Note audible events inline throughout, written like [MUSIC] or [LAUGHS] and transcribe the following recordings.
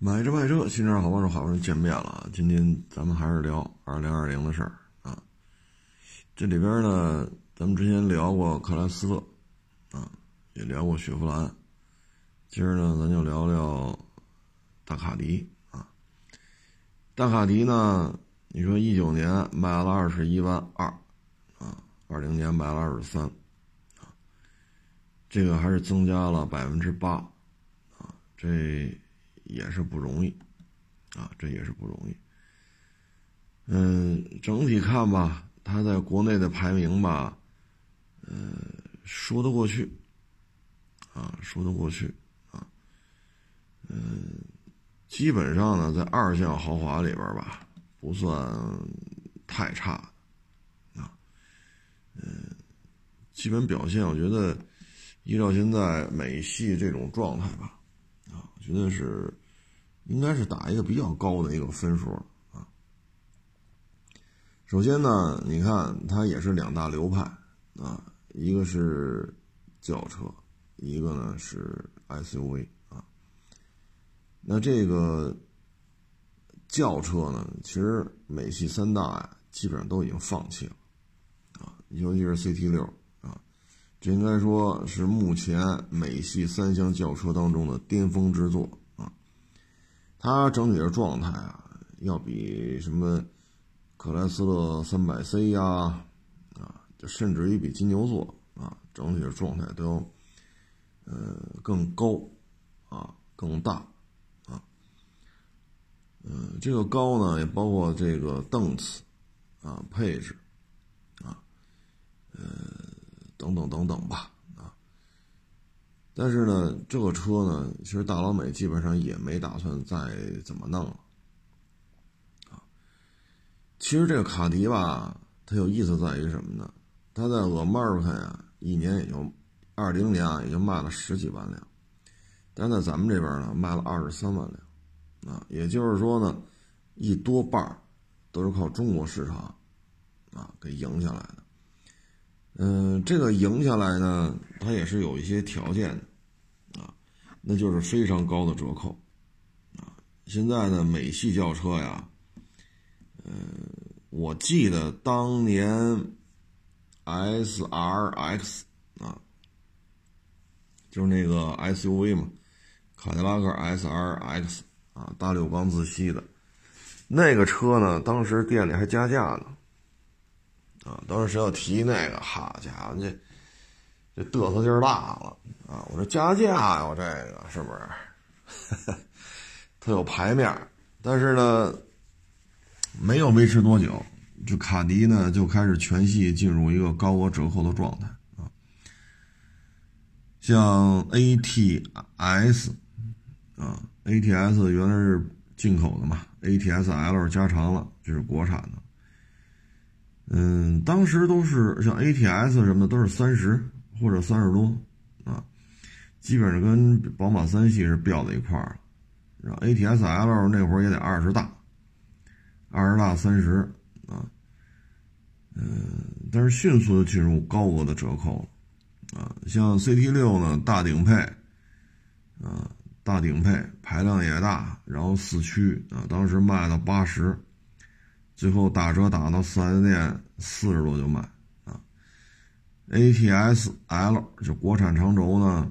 买车卖车，新车好帮手，好不容易见面了。今天咱们还是聊二零二零的事儿啊。这里边呢，咱们之前聊过克莱斯勒啊，也聊过雪佛兰。今儿呢，咱就聊聊大卡迪啊。大卡迪呢，你说一九年卖了二十一万二啊，二零年卖了二十三啊，这个还是增加了百分之八啊，这。也是不容易，啊，这也是不容易。嗯，整体看吧，它在国内的排名吧，呃，说得过去，啊，说得过去，啊，嗯，基本上呢，在二线豪华里边吧，不算太差，啊，嗯，基本表现，我觉得依照现在美系这种状态吧。觉得是，应该是打一个比较高的一个分数啊。首先呢，你看它也是两大流派啊，一个是轿车，一个呢是 SUV 啊。那这个轿车呢，其实美系三大呀，基本上都已经放弃了啊，尤其是 CT 六。这应该说是目前美系三厢轿车当中的巅峰之作啊！它整体的状态啊，要比什么克莱斯勒三百 C 呀，啊，就甚至于比金牛座啊，整体的状态都要呃更高啊，更大啊。嗯，这个高呢，也包括这个档次啊，配置啊，呃。等等等等吧，啊！但是呢，这个车呢，其实大老美基本上也没打算再怎么弄了，啊！其实这个卡迪吧，它有意思在于什么呢？它在 America 呀，一年也就二零年啊，也就卖了十几万辆，但在咱们这边呢，卖了二十三万辆，啊，也就是说呢，一多半都是靠中国市场啊给赢下来的。嗯，这个赢下来呢，它也是有一些条件的，啊，那就是非常高的折扣，啊，现在呢，美系轿车呀，呃，我记得当年 S R X 啊，就是那个 SUV 嘛，卡迪拉克 S R X 啊，大六缸自吸的，那个车呢，当时店里还加价呢。啊，当时谁要提那个，好家伙，这这嘚瑟劲儿大了啊！我说加价呀，我这个是不是？[LAUGHS] 特有牌面，但是呢，没有维持多久，就卡迪呢就开始全系进入一个高额折扣的状态啊。像 ATS 啊，ATS 原来是进口的嘛，ATS-L 加长了，这是国产的。嗯，当时都是像 ATS 什么的都是三十或者三十多啊，基本上跟宝马三系是标在一块儿了。然后 ATS-L 那会儿也得二十大，二十大三十啊，嗯，但是迅速的进入高额的折扣了啊。像 CT 六呢，大顶配啊，大顶配排量也大，然后四驱啊，当时卖到八十。最后打折打到四 S 店四十多就卖啊，ATS L 就国产长轴呢，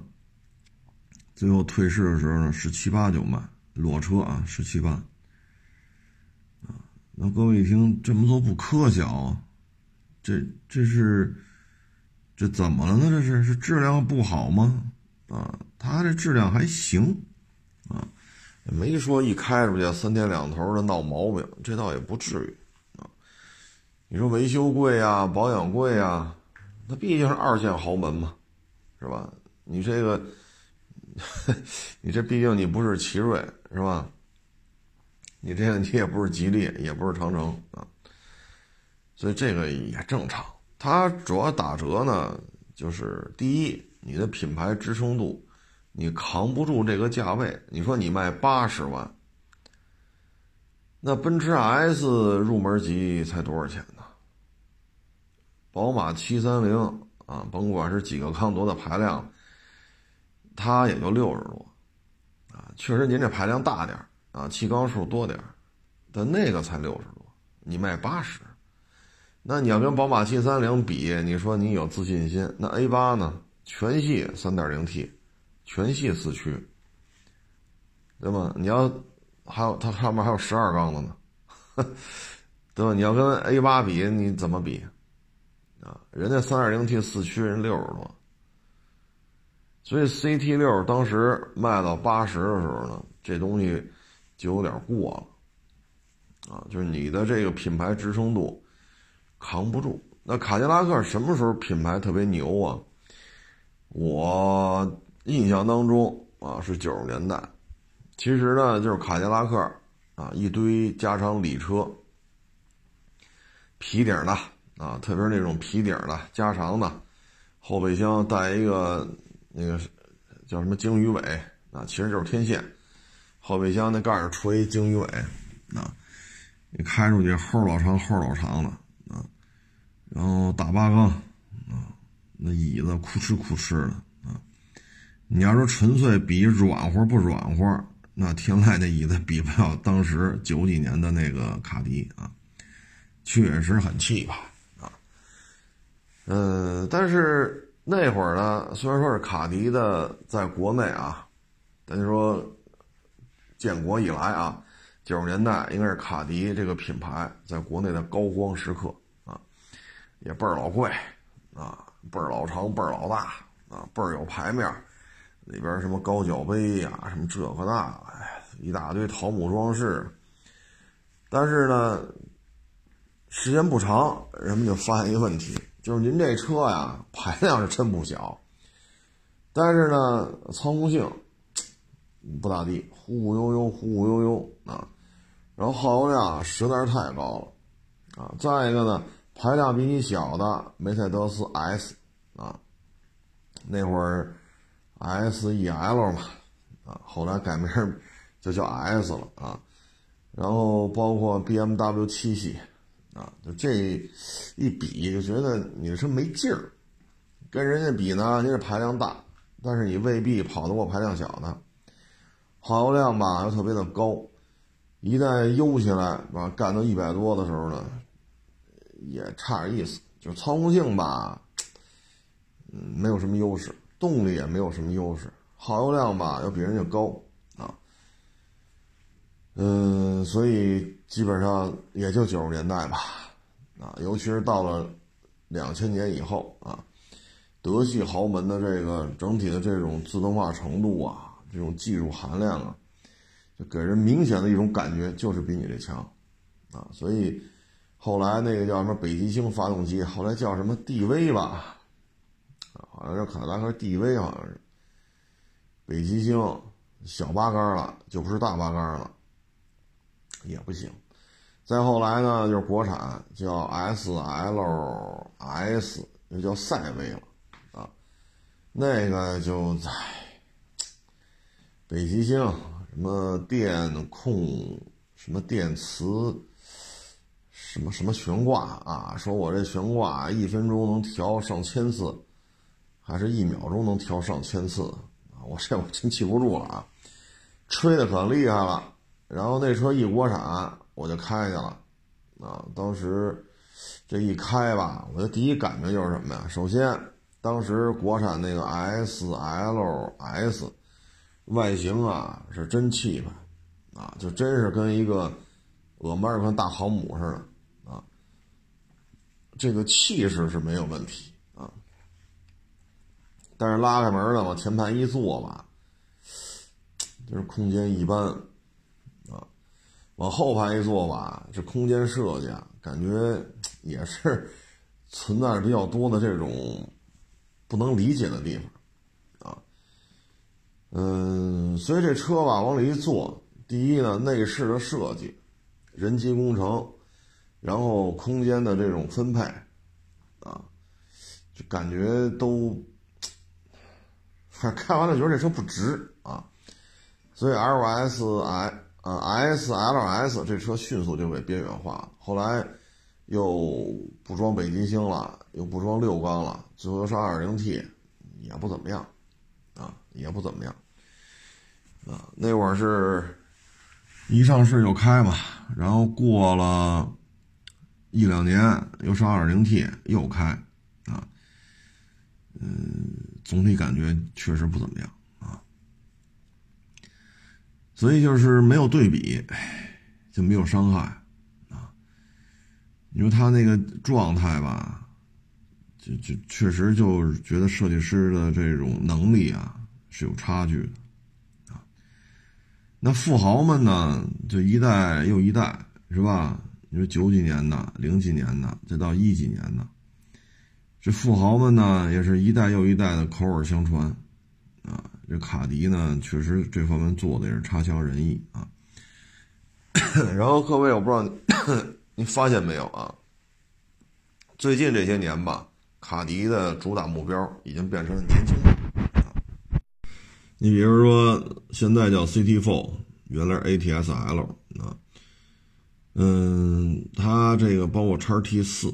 最后退市的时候呢十七八就卖裸车啊十七八啊，那各位一听这么做不科学啊，这这是这怎么了呢？这是是质量不好吗？啊，它这质量还行。没说一开出去三天两头的闹毛病，这倒也不至于啊。你说维修贵呀，保养贵呀，那毕竟是二线豪门嘛，是吧？你这个，[LAUGHS] 你这毕竟你不是奇瑞，是吧？你这个你也不是吉利，也不是长城啊，所以这个也正常。它主要打折呢，就是第一，你的品牌支撑度。你扛不住这个价位，你说你卖八十万，那奔驰 S 入门级才多少钱呢？宝马七三零啊，甭管是几个缸多的排量，它也就六十多，啊，确实您这排量大点啊，气缸数多点但那个才六十多，你卖八十，那你要跟宝马七三零比，你说你有自信心？那 A 八呢？全系三点零 T，全系四驱，对吧？你要还有它上面还有十二缸的呢，[LAUGHS] 对吧？你要跟 A 八比，你怎么比？啊，人家三点零 T 四驱人六十多。所以 CT 六当时卖到八十的时候呢，这东西就有点过了，啊，就是你的这个品牌支撑度扛不住。那卡迪拉克什么时候品牌特别牛啊？我印象当中啊是九十年代，其实呢就是卡迪拉克啊一堆加长礼车，皮顶的啊，特别是那种皮顶的加长的，后备箱带一个。那个叫什么鲸鱼尾啊，其实就是天线。后备箱那盖儿吹鲸鱼尾啊，你开出去后老长后老长的啊，然后大八缸啊，那椅子哭哧哭哧的。你要说纯粹比软和不软和，那天籁的椅子比不了当时九几年的那个卡迪啊，确实很气派啊。呃，但是。那会儿呢，虽然说是卡迪的在国内啊，咱就说建国以来啊，九十年代应该是卡迪这个品牌在国内的高光时刻啊，也倍儿老贵啊，倍儿老长，倍儿老大啊，倍儿有牌面，里边什么高脚杯呀，什么这个那，哎，一大堆桃木装饰。但是呢，时间不长，人们就发现一个问题。就是您这车呀，排量是真不小，但是呢，操控性不咋地，忽忽悠悠，忽忽悠悠啊。然后耗油量实在是太高了啊。再一个呢，排量比你小的梅赛德斯 S 啊，那会儿 S E L 嘛啊，后来改名就叫 S 了啊。然后包括 B M W 七系。啊，就这一比，就觉得你这车没劲儿。跟人家比呢，你是排量大，但是你未必跑得过排量小的。耗油量吧又特别的高，一旦悠起来，吧干到一百多的时候呢，也差点意思。就操控性吧，嗯，没有什么优势，动力也没有什么优势，耗油量吧又比人家高。啊。嗯，所以基本上也就九十年代吧，啊，尤其是到了两千年以后啊，德系豪门的这个整体的这种自动化程度啊，这种技术含量啊，就给人明显的一种感觉就是比你这强，啊，所以后来那个叫什么北极星发动机，后来叫什么 DV 吧，好像叫凯迪拉克 DV 好像是，北极星小八杆了，就不是大八杆了。也不行，再后来呢，就是国产叫 S L S，那叫赛威了啊，那个就在北极星什么电控什么电磁什么什么悬挂啊，说我这悬挂一分钟能调上千次，还是一秒钟能调上千次啊？我这我真记不住了啊，吹的可厉害了。然后那车一国产，我就开去了，啊，当时这一开吧，我的第一感觉就是什么呀？首先，当时国产那个 S L S 外形啊是真气派，啊，就真是跟一个俄迈尔克大航母似的，啊，这个气势是没有问题，但是拉开门了往前排一坐吧，就是空间一般啊。往后排一坐吧，这空间设计啊，感觉也是存在着比较多的这种不能理解的地方啊。嗯，所以这车吧，往里一坐，第一呢，内饰的设计、人机工程，然后空间的这种分配啊，就感觉都，[LAUGHS] 开完了觉得这车不值啊。所以 L S I。啊，S L S 这车迅速就被边缘化了。后来又不装北极星了，又不装六缸了，最后又上二点零 T，也不怎么样，啊，也不怎么样，啊，那会儿是一上市就开嘛，然后过了一两年又上 2.0T 又开，嗯，总体感觉确实不怎么样啊，所以就是没有对比，就没有伤害啊。你说他那个状态吧，就就确实就是觉得设计师的这种能力啊是有差距的啊。那富豪们呢？就一代又一代，是吧？你说九几年的、零几年的，再到一几年的，这富豪们呢，也是一代又一代的口耳相传，啊，这卡迪呢，确实这方面做的也是差强人意啊。[COUGHS] 然后各位，我不知道 [COUGHS] 你发现没有啊？最近这些年吧，卡迪的主打目标已经变成了年轻人。你比如说，现在叫 CT4，原来 ATS-L 啊，嗯，它这个包括叉 T 四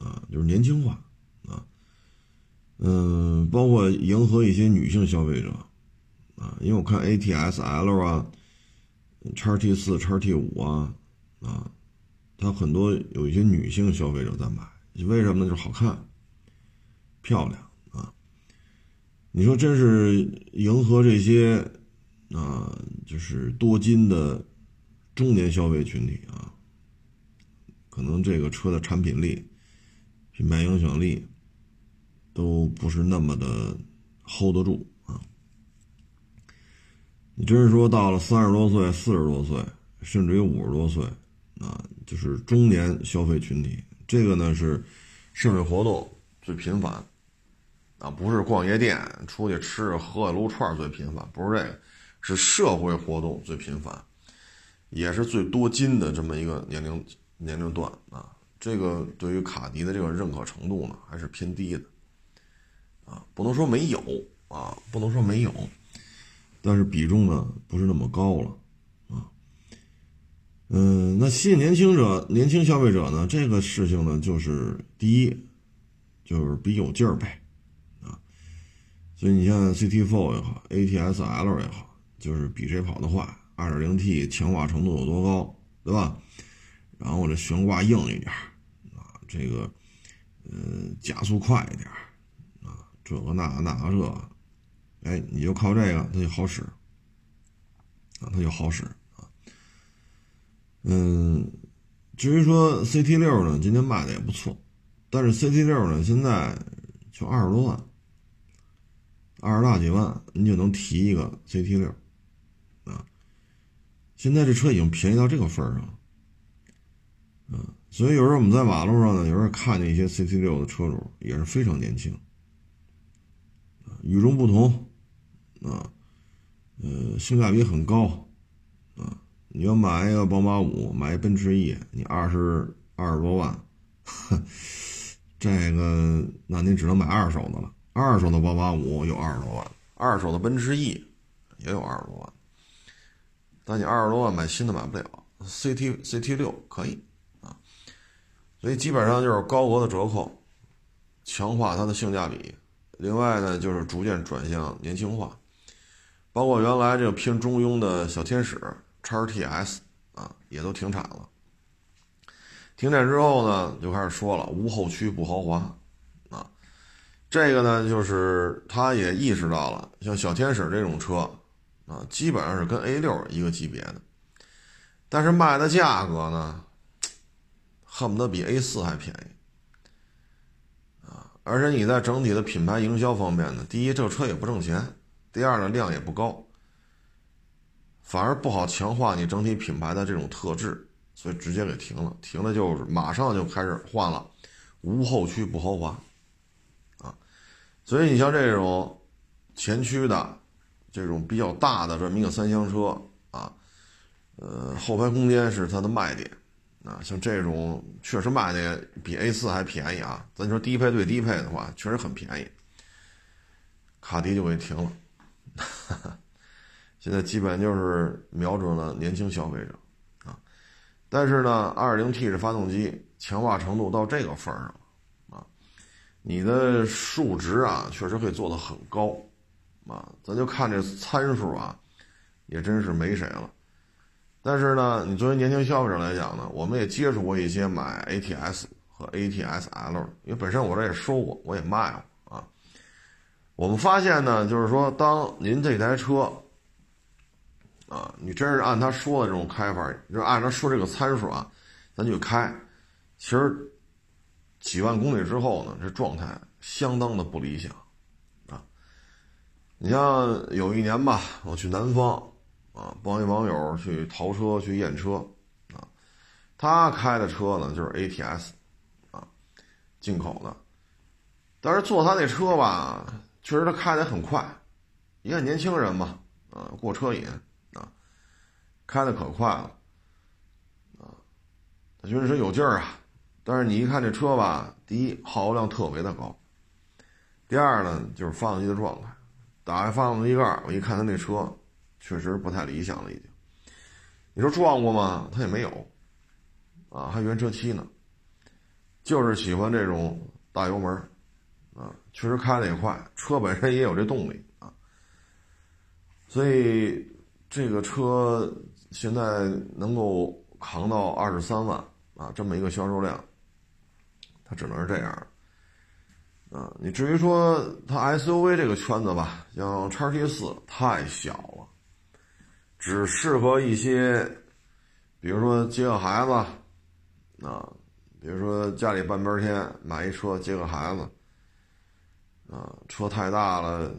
啊，就是年轻化，嗯，包括迎合一些女性消费者啊，因为我看 ATS-L 啊，叉 T 四、叉 T 五啊，啊，它很多有一些女性消费者在买，为什么呢？就是好看、漂亮啊。你说真是迎合这些啊，就是多金的中年消费群体啊，可能这个车的产品力、品牌影响力都不是那么的 hold 得住啊。你真是说到了三十多岁、四十多岁，甚至于五十多岁啊，就是中年消费群体，这个呢是社会活动最频繁。啊，不是逛夜店、出去吃喝撸串最频繁，不是这个，是社会活动最频繁，也是最多金的这么一个年龄年龄段啊。这个对于卡迪的这个认可程度呢，还是偏低的啊，不能说没有啊，不能说没有，但是比重呢不是那么高了啊。嗯，那吸引年轻者、年轻消费者呢，这个事情呢，就是第一，就是比有劲儿呗。啊所以你像 CT4 也好，ATS-L 也好，就是比谁跑得快，2.0T 强化程度有多高，对吧？然后这悬挂硬一点啊，这个呃加速快一点，这个那个那个这，哎，你就靠这个它就好使啊，它就好使啊。嗯，至于说 CT6 呢，今天卖的也不错，但是 CT6 呢，现在就二十多万。二十大几万，你就能提一个 CT 六，啊，现在这车已经便宜到这个份儿上，嗯，所以有时候我们在马路上呢，有时候看见一些 CT 六的车主也是非常年轻，与众不同，啊，呃，性价比很高，啊，你要买一个宝马五，买一奔驰 E，你二十二十多万，这个那你只能买二手的了。二手的宝马五有二十多万，二手的奔驰 E 也有二十多万，但你二十多万买新的买不了，CT CT 六可以啊，所以基本上就是高额的折扣，强化它的性价比。另外呢，就是逐渐转向年轻化，包括原来这个偏中庸的小天使叉 TS 啊，也都停产了。停产之后呢，就开始说了无后驱不豪华。啊这个呢，就是他也意识到了，像小天使这种车，啊，基本上是跟 A 六一个级别的，但是卖的价格呢，[TSK] 恨不得比 A 四还便宜，而且你在整体的品牌营销方面呢，第一，这个车也不挣钱；第二呢，量也不高，反而不好强化你整体品牌的这种特质，所以直接给停了。停了就是马上就开始换了，无后驱不豪华。啊所以你像这种前驱的、这种比较大的这么一个三厢车啊，呃，后排空间是它的卖点啊。像这种确实卖的比 A4 还便宜啊。咱说低配对低配的话，确实很便宜。卡迪就给停了，哈 [LAUGHS] 哈现在基本就是瞄准了年轻消费者啊。但是呢，2.0T 的发动机强化程度到这个份儿上啊。你的数值啊，确实可以做得很高，啊，咱就看这参数啊，也真是没谁了。但是呢，你作为年轻消费者来讲呢，我们也接触过一些买 ATS 和 ATS-L，因为本身我这也收过，我也卖过啊。我们发现呢，就是说，当您这台车啊，你真是按他说的这种开法，就按他说这个参数啊，咱就开，其实几万公里之后呢，这状态相当的不理想啊。你像有一年吧，我去南方。啊，帮一网友去淘车去验车，啊，他开的车呢就是 ATS，啊，进口的，但是坐他那车吧，确实他开的很快，一看年轻人嘛，啊，过车瘾，啊，开的可快了，啊，他觉得说有劲儿啊，但是你一看这车吧，第一耗油量特别的高，第二呢就是发动机的状态，打开发动机盖我一看他那车。确实不太理想了，已经。你说撞过吗？他也没有，啊，还原车漆呢。就是喜欢这种大油门，啊，确实开的也快，车本身也有这动力啊。所以这个车现在能够扛到二十三万啊，这么一个销售量，它只能是这样。啊，你至于说它 SUV 这个圈子吧，像叉 T 四太小了。只适合一些，比如说接个孩子，啊，比如说家里半边天买一车接个孩子，啊，车太大了，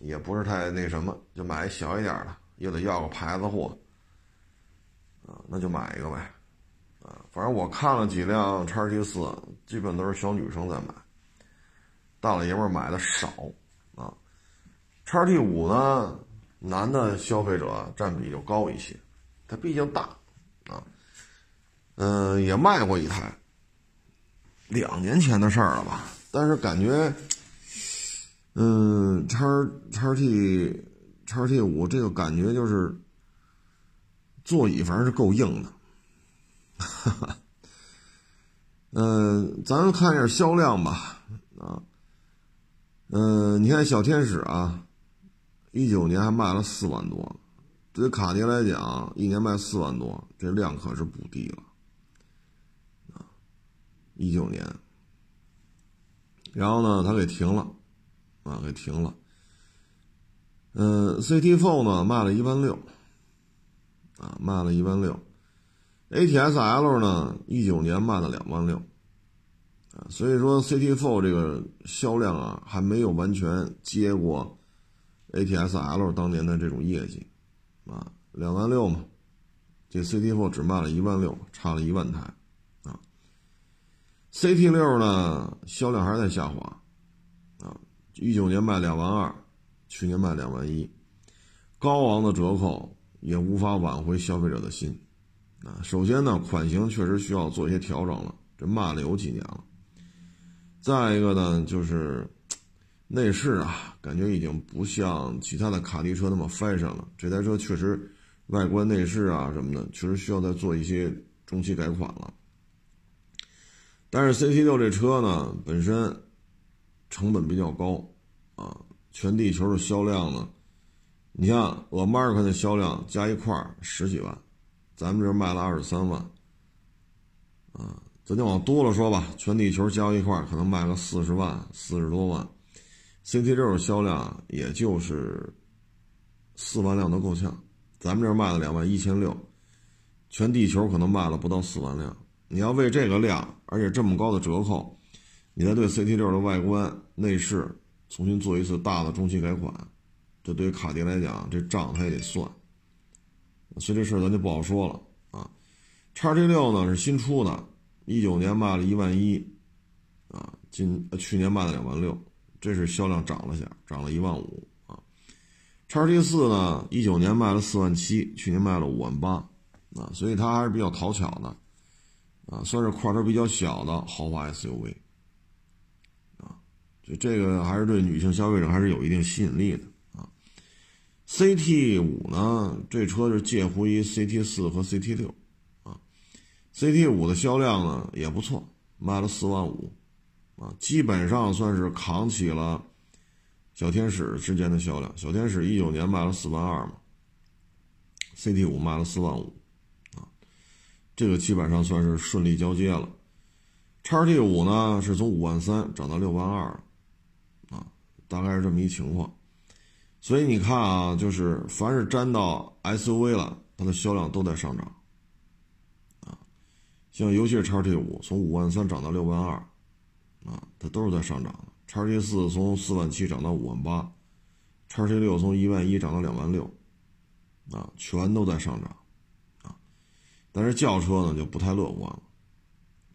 也不是太那什么，就买一小一点的，又得要个牌子货，啊，那就买一个呗，啊，反正我看了几辆叉 T 四，基本都是小女生在买，大老爷们买的少，啊，叉 T 五呢？男的消费者占比就高一些，它毕竟大，啊，嗯，也卖过一台，两年前的事儿了吧？但是感觉，嗯，叉叉 T 叉 T 五这个感觉就是，座椅反正是够硬的，哈哈，嗯，咱看一下销量吧，啊，嗯，你看小天使啊。一九年还卖了四万多，对卡迪来讲，一年卖四万多，这量可是不低了啊！一九年，然后呢，他给停了，啊，给停了。嗯，CT4 呢卖了一万六，啊，卖了一万六，ATS-L 呢一九年卖了两万六，啊，所以说 CT4 这个销量啊还没有完全接过。ATS-L 当年的这种业绩，啊，两万六嘛，这 CT4 只卖了一万六，差了一万台，啊，CT 六呢销量还是在下滑，啊，一九年卖两万二，去年卖两万一，高昂的折扣也无法挽回消费者的心，啊，首先呢款型确实需要做一些调整了，这卖了有几年了，再一个呢就是。内饰啊，感觉已经不像其他的卡迪车那么 fashion 了。这台车确实外观内饰啊什么的，确实需要再做一些中期改款了。但是 CT 六这车呢，本身成本比较高啊，全地球的销量呢，你像 Amark 的销量加一块十几万，咱们这卖了二十三万，啊，咱就往多了说吧，全地球加一块可能卖个四十万、四十多万。CT 六的销量也就是四万辆都够呛，咱们这卖了两万一千六，全地球可能卖了不到四万辆。你要为这个量，而且这么高的折扣，你再对 CT 六的外观内饰重新做一次大的中期改款，这对于卡迪来讲，这账他也得算。所以这事儿咱就不好说了啊。叉 T 六呢是新出的，一九年卖了一万一，啊，今去年卖了两万六。这是销量涨了下，涨了一万五啊。叉 T 四呢，一九年卖了四万七，去年卖了五万八啊，所以它还是比较讨巧的啊，算是块头比较小的豪华 SUV 啊，就这个还是对女性消费者还是有一定吸引力的啊。CT 五呢，这车是介乎于 CT 四和 CT 六啊，CT 五的销量呢也不错，卖了四万五。啊，基本上算是扛起了小天使之间的销量。小天使一九年卖了四万二嘛，CT 五卖了四万五，啊这个基本上算是顺利交接了。叉 T 五呢是从五万三涨到六万二，啊，大概是这么一情况。所以你看啊，就是凡是沾到 SUV 了，它的销量都在上涨，啊，像尤其是叉 T 五从五万三涨到六万二，啊，它都是在上涨的。叉 T 四从四万七涨到五万八，叉 T 六从一万一涨到两万六，啊，全都在上涨，啊，但是轿车呢就不太乐观了，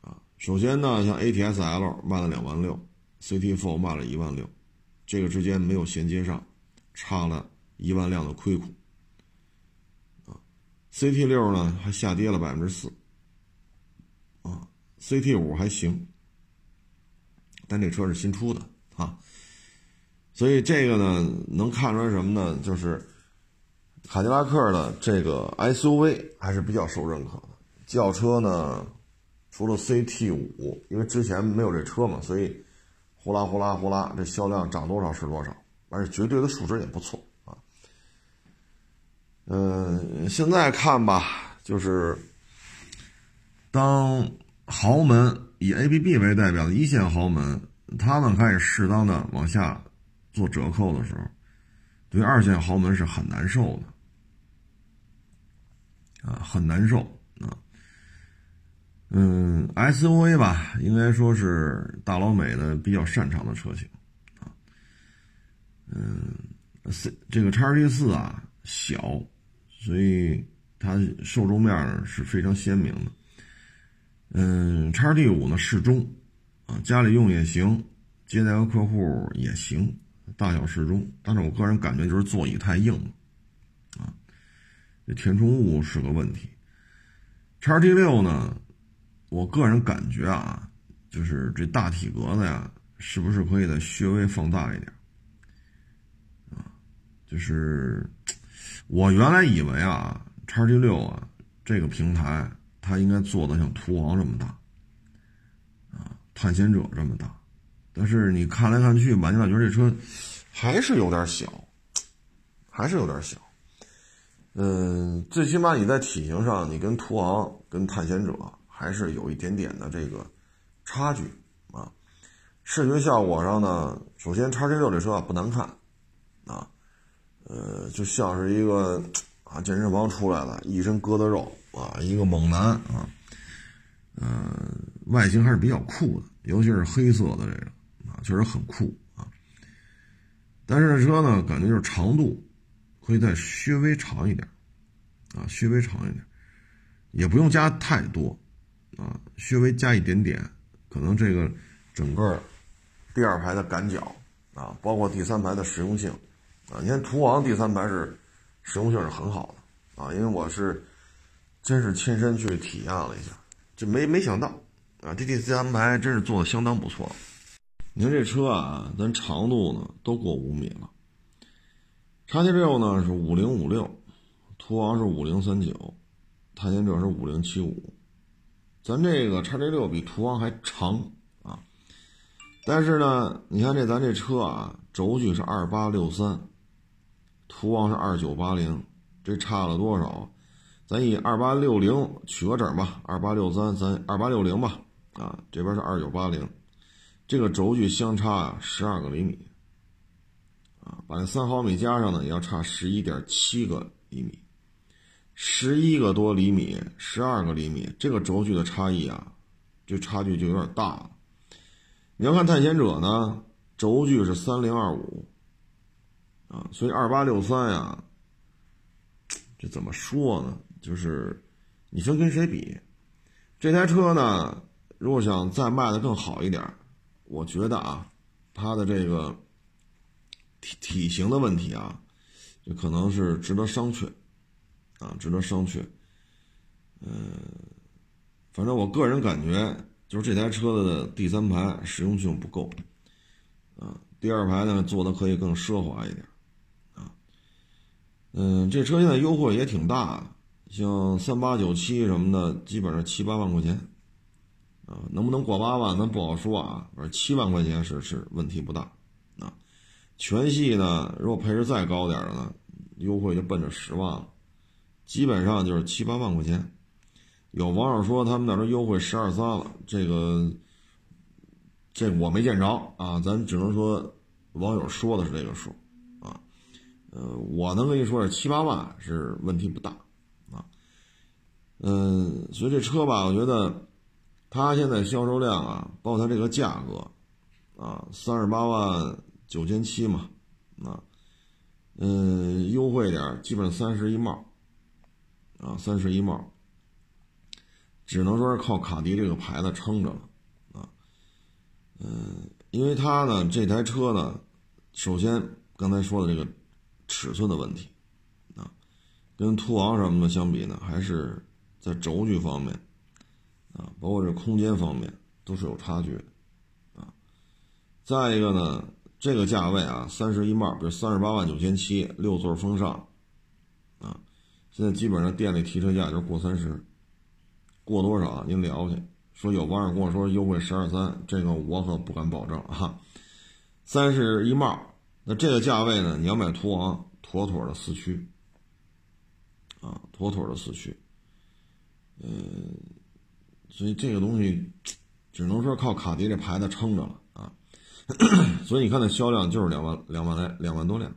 啊，首先呢，像 ATS L 卖了两万六，C T four 卖了一万六，这个之间没有衔接上。差了一万辆的亏苦，啊，CT 六呢还下跌了百分之四，啊，CT 五还行，但这车是新出的啊，所以这个呢能看出来什么呢？就是卡迪拉克的这个 SUV 还是比较受认可的，轿车呢除了 CT 五，因为之前没有这车嘛，所以呼啦呼啦呼啦，这销量涨多少是多少。而且绝对的数值也不错啊，嗯，现在看吧，就是当豪门以 ABB 为代表的一线豪门，他们开始适当的往下做折扣的时候，对二线豪门是很难受的啊，很难受啊。嗯，SUV 吧，应该说是大老美的比较擅长的车型。嗯，C 这个叉 T 四啊小，所以它受众面是非常鲜明的。嗯，叉 T 五呢适中，啊家里用也行，接待个客户也行，大小适中。但是我个人感觉就是座椅太硬了，啊，这填充物是个问题。叉 T 六呢，我个人感觉啊，就是这大体格子呀，是不是可以再稍微放大一点啊？就是我原来以为啊，叉 T 六啊这个平台它应该做的像途昂这么大，啊，探险者这么大，但是你看来看去吧，你感觉这车还是有点小，还是有点小。嗯，最起码你在体型上，你跟途昂、跟探险者还是有一点点的这个差距啊。视觉效果上呢，首先叉 T 六这车不难看啊。呃，就像是一个啊，健身房出来了，一身疙瘩肉啊，一个猛男啊，嗯，外形还是比较酷的，尤其是黑色的这个啊，确实很酷啊。但是这车呢，感觉就是长度可以再稍微长一点啊，稍微长一点，也不用加太多啊，稍微加一点点，可能这个整个第二排的感脚啊，包括第三排的实用性。啊，你看途昂第三排是实用性是很好的啊，因为我是真是亲身去体验了一下，就没没想到啊，这第三排真是做的相当不错。你看这车啊，咱长度呢都过五米了，叉 T 六呢是五零五六，途昂是五零三九，探险者是五零七五，咱这个叉 T 六比途昂还长啊，但是呢，你看这咱这车啊，轴距是二八六三。途昂是二九八零，这差了多少？咱以二八六零取个整吧，二八六三，咱二八六零吧。啊，这边是二九八零，这个轴距相差十二个厘米。啊，把这三毫米加上呢，也要差十一点七个厘米，十一个多厘米，十二个厘米，这个轴距的差异啊，这差距就有点大了。你要看探险者呢，轴距是三零二五。啊，所以二八六三呀，这怎么说呢？就是你说跟谁比？这台车呢，如果想再卖的更好一点，我觉得啊，它的这个体体型的问题啊，就可能是值得商榷啊，值得商榷。嗯，反正我个人感觉，就是这台车的第三排实用性不够啊，第二排呢做的可以更奢华一点。嗯，这车现在优惠也挺大的，像三八九七什么的，基本上七八万块钱，啊，能不能过八万咱不好说啊，反正七万块钱是是问题不大，啊，全系呢，如果配置再高点的呢，优惠就奔着十万了，基本上就是七八万块钱，有网友说他们那儿优惠十二三了，这个这我没见着啊，咱只能说网友说的是这个数。呃，我能跟你说是七八万是问题不大啊。嗯，所以这车吧，我觉得它现在销售量啊，包括它这个价格啊，三十八万九千七嘛，啊，嗯，优惠点基本三十一帽。啊，三十一帽，只能说是靠卡迪这个牌子撑着了，啊，嗯，因为它呢这台车呢，首先刚才说的这个尺寸的问题，啊，跟途昂什么的相比呢，还是在轴距方面，啊，包括这空间方面都是有差距的，啊，再一个呢，这个价位啊，三十一帽，比如三十八万九千七，六座风尚。啊现在基本上店里提车价就是过三十，过多少您聊去。说有网友跟我说优惠十二三，这个我可不敢保证啊。三十一帽，那这个价位呢？你要买途昂，妥妥的四驱，啊，妥妥的四驱。嗯，所以这个东西只能说靠卡迪这牌子撑着了啊。[COUGHS] 所以你看那销量就是两万两万来两万多辆，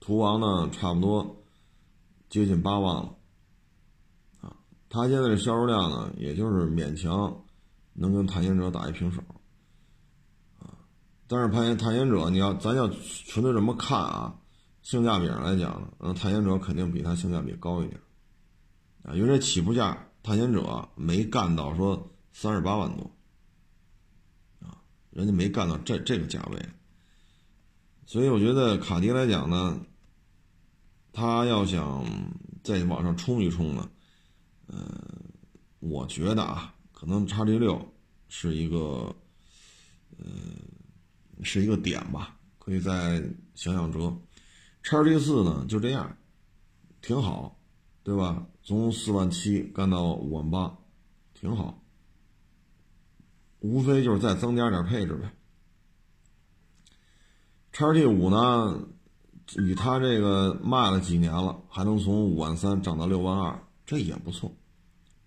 途昂呢差不多。接近八万了，啊，它现在的销售量呢，也就是勉强能跟探险者打一平手，但是攀岩探险者，你要咱要纯粹这么看啊，性价比上来讲呢，嗯，探险者肯定比它性价比高一点，啊，因为这起步价探险者没干到说三十八万多，啊，人家没干到这这个价位，所以我觉得卡迪来讲呢。他要想再往上冲一冲呢，呃，我觉得啊，可能叉 G 六是一个，呃，是一个点吧，可以再想想辙。叉 T 四呢就这样，挺好，对吧？从四万七干到五万八，挺好，无非就是再增加点配置呗。叉 T 五呢？以他这个卖了几年了，还能从五万三涨到六万二，这也不错。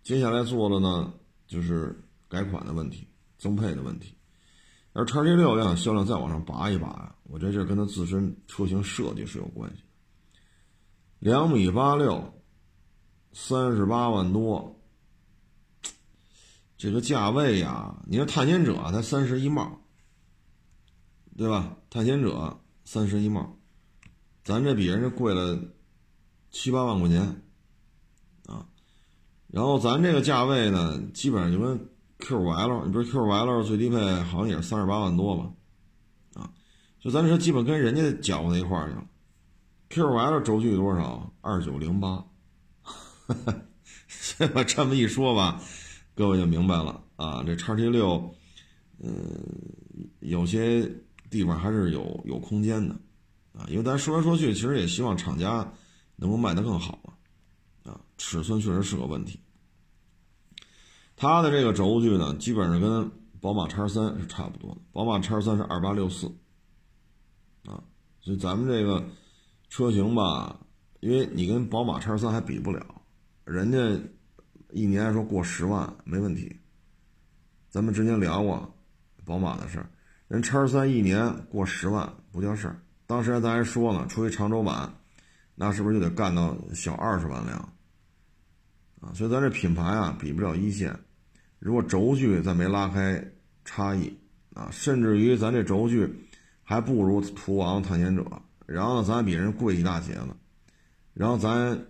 接下来做的呢，就是改款的问题、增配的问题。而叉 T 六要想销量再往上拔一拔呀，我觉得这跟它自身车型设计是有关系。两米八六，三十八万多，这个价位呀，你说探险者才三十一帽，对吧？探险者三十一帽。咱这比人家贵了七八万块钱啊，然后咱这个价位呢，基本上就跟 QL，你不是 QL 最低配好像也是三十八万多吧？啊，就咱这基本跟人家搅和在一块儿去了。QL 轴距多少？二九零八，[LAUGHS] 这么这么一说吧，各位就明白了啊。这叉 T 六，嗯，有些地方还是有有空间的。啊，因为咱说来说去，其实也希望厂家能够卖得更好嘛。啊，尺寸确实是个问题。它的这个轴距呢，基本上跟宝马叉三是差不多的。宝马叉三是二八六四，啊，所以咱们这个车型吧，因为你跟宝马叉三还比不了，人家一年说过十万没问题。咱们之前聊过宝马的事儿，人叉三一年过十万不叫事儿。当时咱还说呢，出一长轴版，那是不是就得干到小二十万辆？所以咱这品牌啊，比不了一线。如果轴距再没拉开差异啊，甚至于咱这轴距还不如途昂、探险者，然后，咱比人贵一大截子，然后咱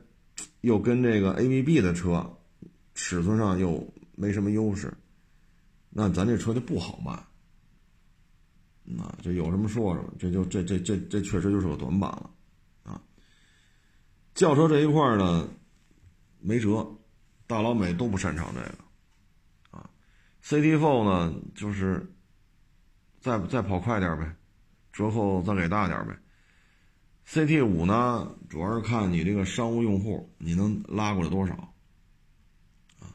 又跟这个 ABB 的车尺寸上又没什么优势，那咱这车就不好卖。啊，这有什么说什么，这就这这这这确实就是个短板了，啊，轿车这一块呢，没辙，大老美都不擅长这个，啊，CT4 呢就是再再跑快点呗，折扣再给大点呗，CT5 呢主要是看你这个商务用户你能拉过来多少，啊，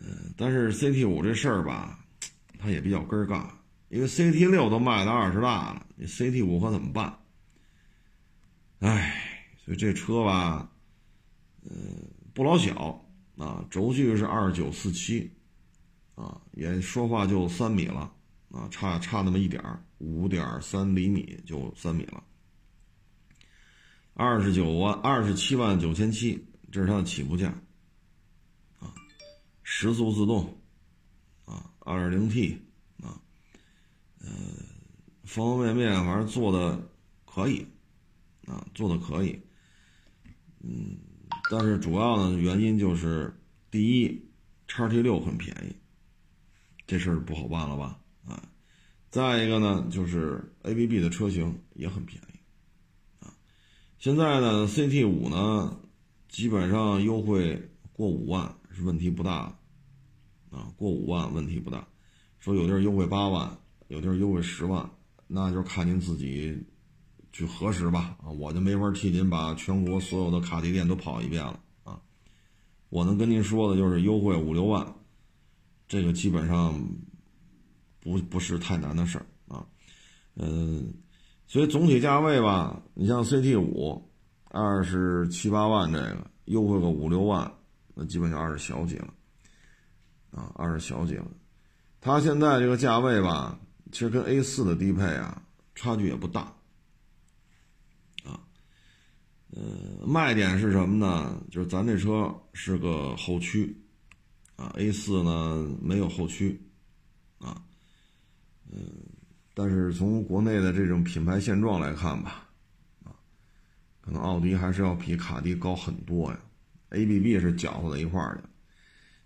嗯，但是 CT5 这事儿吧，它也比较根儿尬。因为 CT 六都卖到二十大了，你 CT 五可怎么办？哎，所以这车吧，呃，不老小啊，轴距是二九四七，啊，也说话就三米了，啊，差差那么一点儿，五点三厘米就三米了。二十九万二十七万九千七，这是它的起步价，啊，十速自动，啊，二点零 T，啊，呃，方方面面反正做的可以，啊，做的可以，嗯。但是主要呢，原因就是第一，叉 T 六很便宜，这事儿不好办了吧？啊，再一个呢，就是 A B B 的车型也很便宜，啊，现在呢，C T 五呢，基本上优惠过五万是问题不大，啊，过五万问题不大，说有地儿优惠八万，有地儿优惠十万，那就看您自己。去核实吧，啊，我就没法替您把全国所有的卡地店都跑一遍了啊。我能跟您说的就是优惠五六万，这个基本上不不是太难的事儿啊。嗯，所以总体价位吧，你像 CT 五二十七八万这个优惠个五六万，那基本就二十小几了啊，二十小几了。它现在这个价位吧，其实跟 A 四的低配啊差距也不大。呃，卖点是什么呢？就是咱这车是个后驱，啊，A 四呢没有后驱，啊，嗯，但是从国内的这种品牌现状来看吧，啊，可能奥迪还是要比卡迪高很多呀，ABB 是搅和在一块儿的，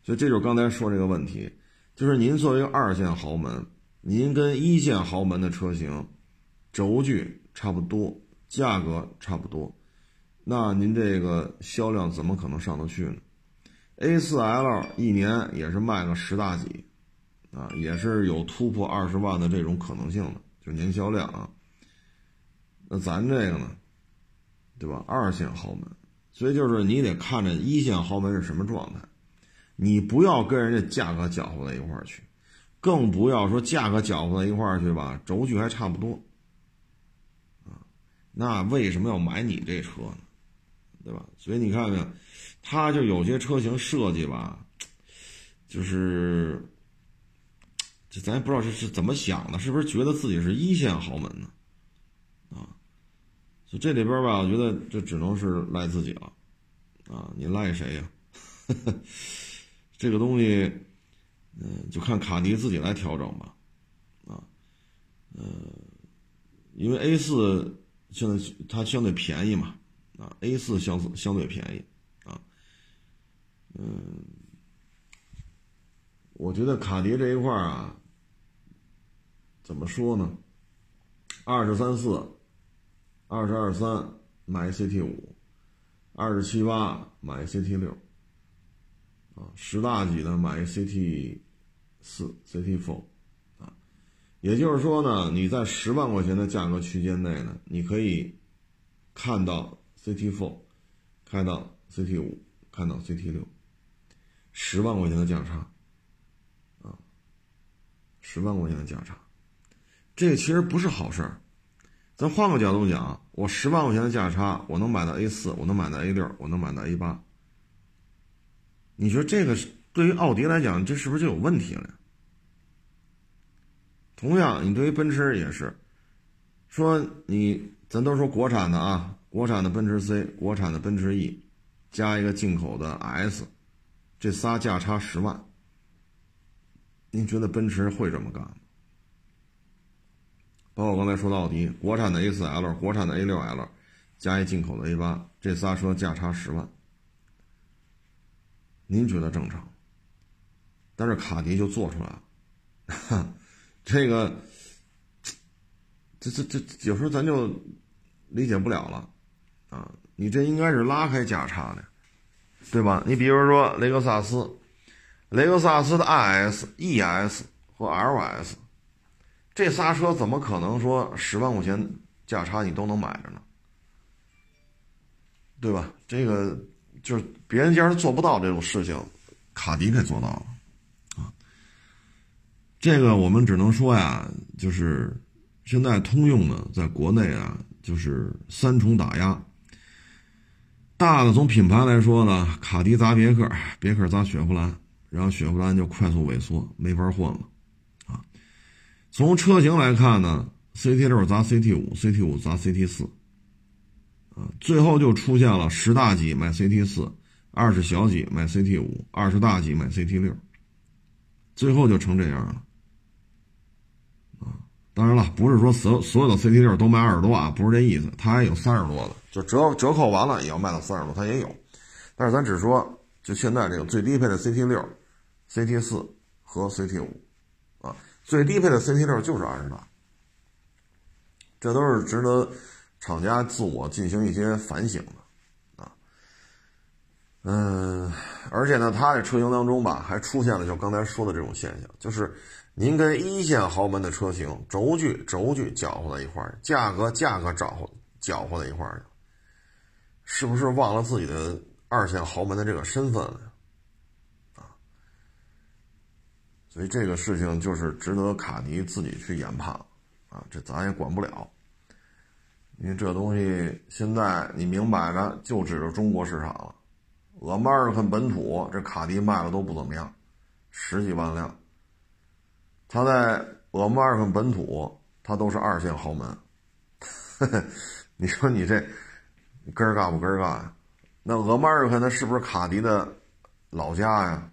所以这就是刚才说这个问题，就是您作为二线豪门，您跟一线豪门的车型轴距差不多，价格差不多。那您这个销量怎么可能上得去呢？A4L 一年也是卖个十大几，啊，也是有突破二十万的这种可能性的，就年销量啊。那咱这个呢，对吧？二线豪门，所以就是你得看着一线豪门是什么状态，你不要跟人家价格搅和在一块儿去，更不要说价格搅和在一块儿去吧，轴距还差不多，啊，那为什么要买你这车呢？对吧？所以你看看，他就有些车型设计吧，就是，这咱也不知道是是怎么想的，是不是觉得自己是一线豪门呢？啊，所以这里边吧，我觉得这只能是赖自己了，啊，你赖谁呀？[LAUGHS] 这个东西，嗯，就看卡迪自己来调整吧，啊，呃，因为 A 四现在它相对便宜嘛。啊，A 四相相对便宜，啊，嗯，我觉得卡迪这一块啊，怎么说呢？二十三四，二十二三买 CT 五，二十七八买 CT 六，啊，十大几的买 CT 四、CT four，啊，也就是说呢，你在十万块钱的价格区间内呢，你可以看到。CT4 开到 CT5，看到 CT6，十万块钱的价差，啊，十万块钱的价差，这个其实不是好事儿。咱换个角度讲，我十万块钱的价差，我能买到 A4，我能买到 A6，我能买到 A8。你说这个是对于奥迪来讲，这是不是就有问题了？同样，你对于奔驰也是，说你，咱都说国产的啊。国产的奔驰 C，国产的奔驰 E，加一个进口的 S，这仨价差十万，您觉得奔驰会这么干吗？包括刚才说的奥迪，国产的 A4L，国产的 A6L，加一进口的 A8，这仨车价差十万，您觉得正常？但是卡迪就做出来了，[LAUGHS] 这个，这这这有时候咱就理解不了了。啊，你这应该是拉开价差的，对吧？你比如说雷克萨斯，雷克萨斯的 IS、ES 和 LS，这仨车怎么可能说十万块钱价差你都能买着呢？对吧？这个就是别人家是做不到这种事情，卡迪给做到了啊。这个我们只能说呀，就是现在通用呢，在国内啊，就是三重打压。大的从品牌来说呢，卡迪砸别克，别克砸雪佛兰，然后雪佛兰就快速萎缩，没法混了，啊。从车型来看呢，CT 六砸 CT 五，CT 五砸 CT 四，啊，最后就出现了十大几买 CT 四，二十小几买 CT 五，二十大几买 CT 六，最后就成这样了，当然了，不是说所所有的 CT 六都卖二十多啊，不是这意思，它还有三十多的。就折折扣完了也要卖到三十多，它也有，但是咱只说就现在这个最低配的 CT 六、CT 四和 CT 五，啊，最低配的 CT 六就是二十大，这都是值得厂家自我进行一些反省的，啊，嗯，而且呢，它这车型当中吧，还出现了就刚才说的这种现象，就是您跟一线豪门的车型轴距轴距搅和在一块儿，价格价格搅和搅和在一块儿是不是忘了自己的二线豪门的这个身份了啊？所以这个事情就是值得卡迪自己去研判啊，这咱也管不了。因为这东西现在你明摆着就指着中国市场了，American 本土这卡迪卖的都不怎么样，十几万辆。它在 American 本土，它都是二线豪门。[LAUGHS] 你说你这？根儿干不根儿干呀？那俄马尔克那是不是卡迪的老家呀？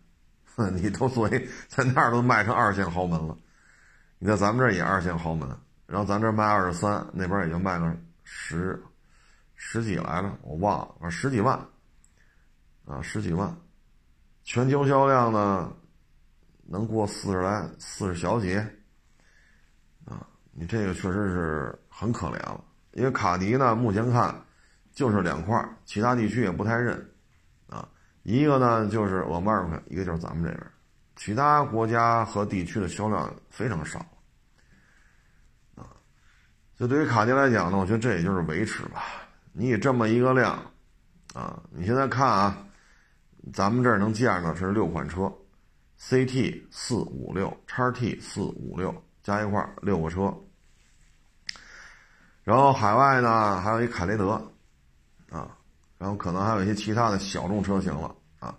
[LAUGHS] 你都作为在那儿都卖成二线豪门了。你在咱们这儿也二线豪门，然后咱这儿卖二十三，那边也就卖个十十几来了，我忘了，十几万啊，十几万。全球销量呢，能过四十来，四十小几啊？你这个确实是很可怜了，因为卡迪呢，目前看。就是两块其他地区也不太认，啊，一个呢就是俄迈尔一个就是咱们这边，其他国家和地区的销量非常少，啊，就对于卡迪来讲呢，我觉得这也就是维持吧。你以这么一个量，啊，你现在看啊，咱们这儿能见的是六款车，CT 四五六叉 T 四五六加一块六个车，然后海外呢还有一凯雷德。啊，然后可能还有一些其他的小众车型了啊。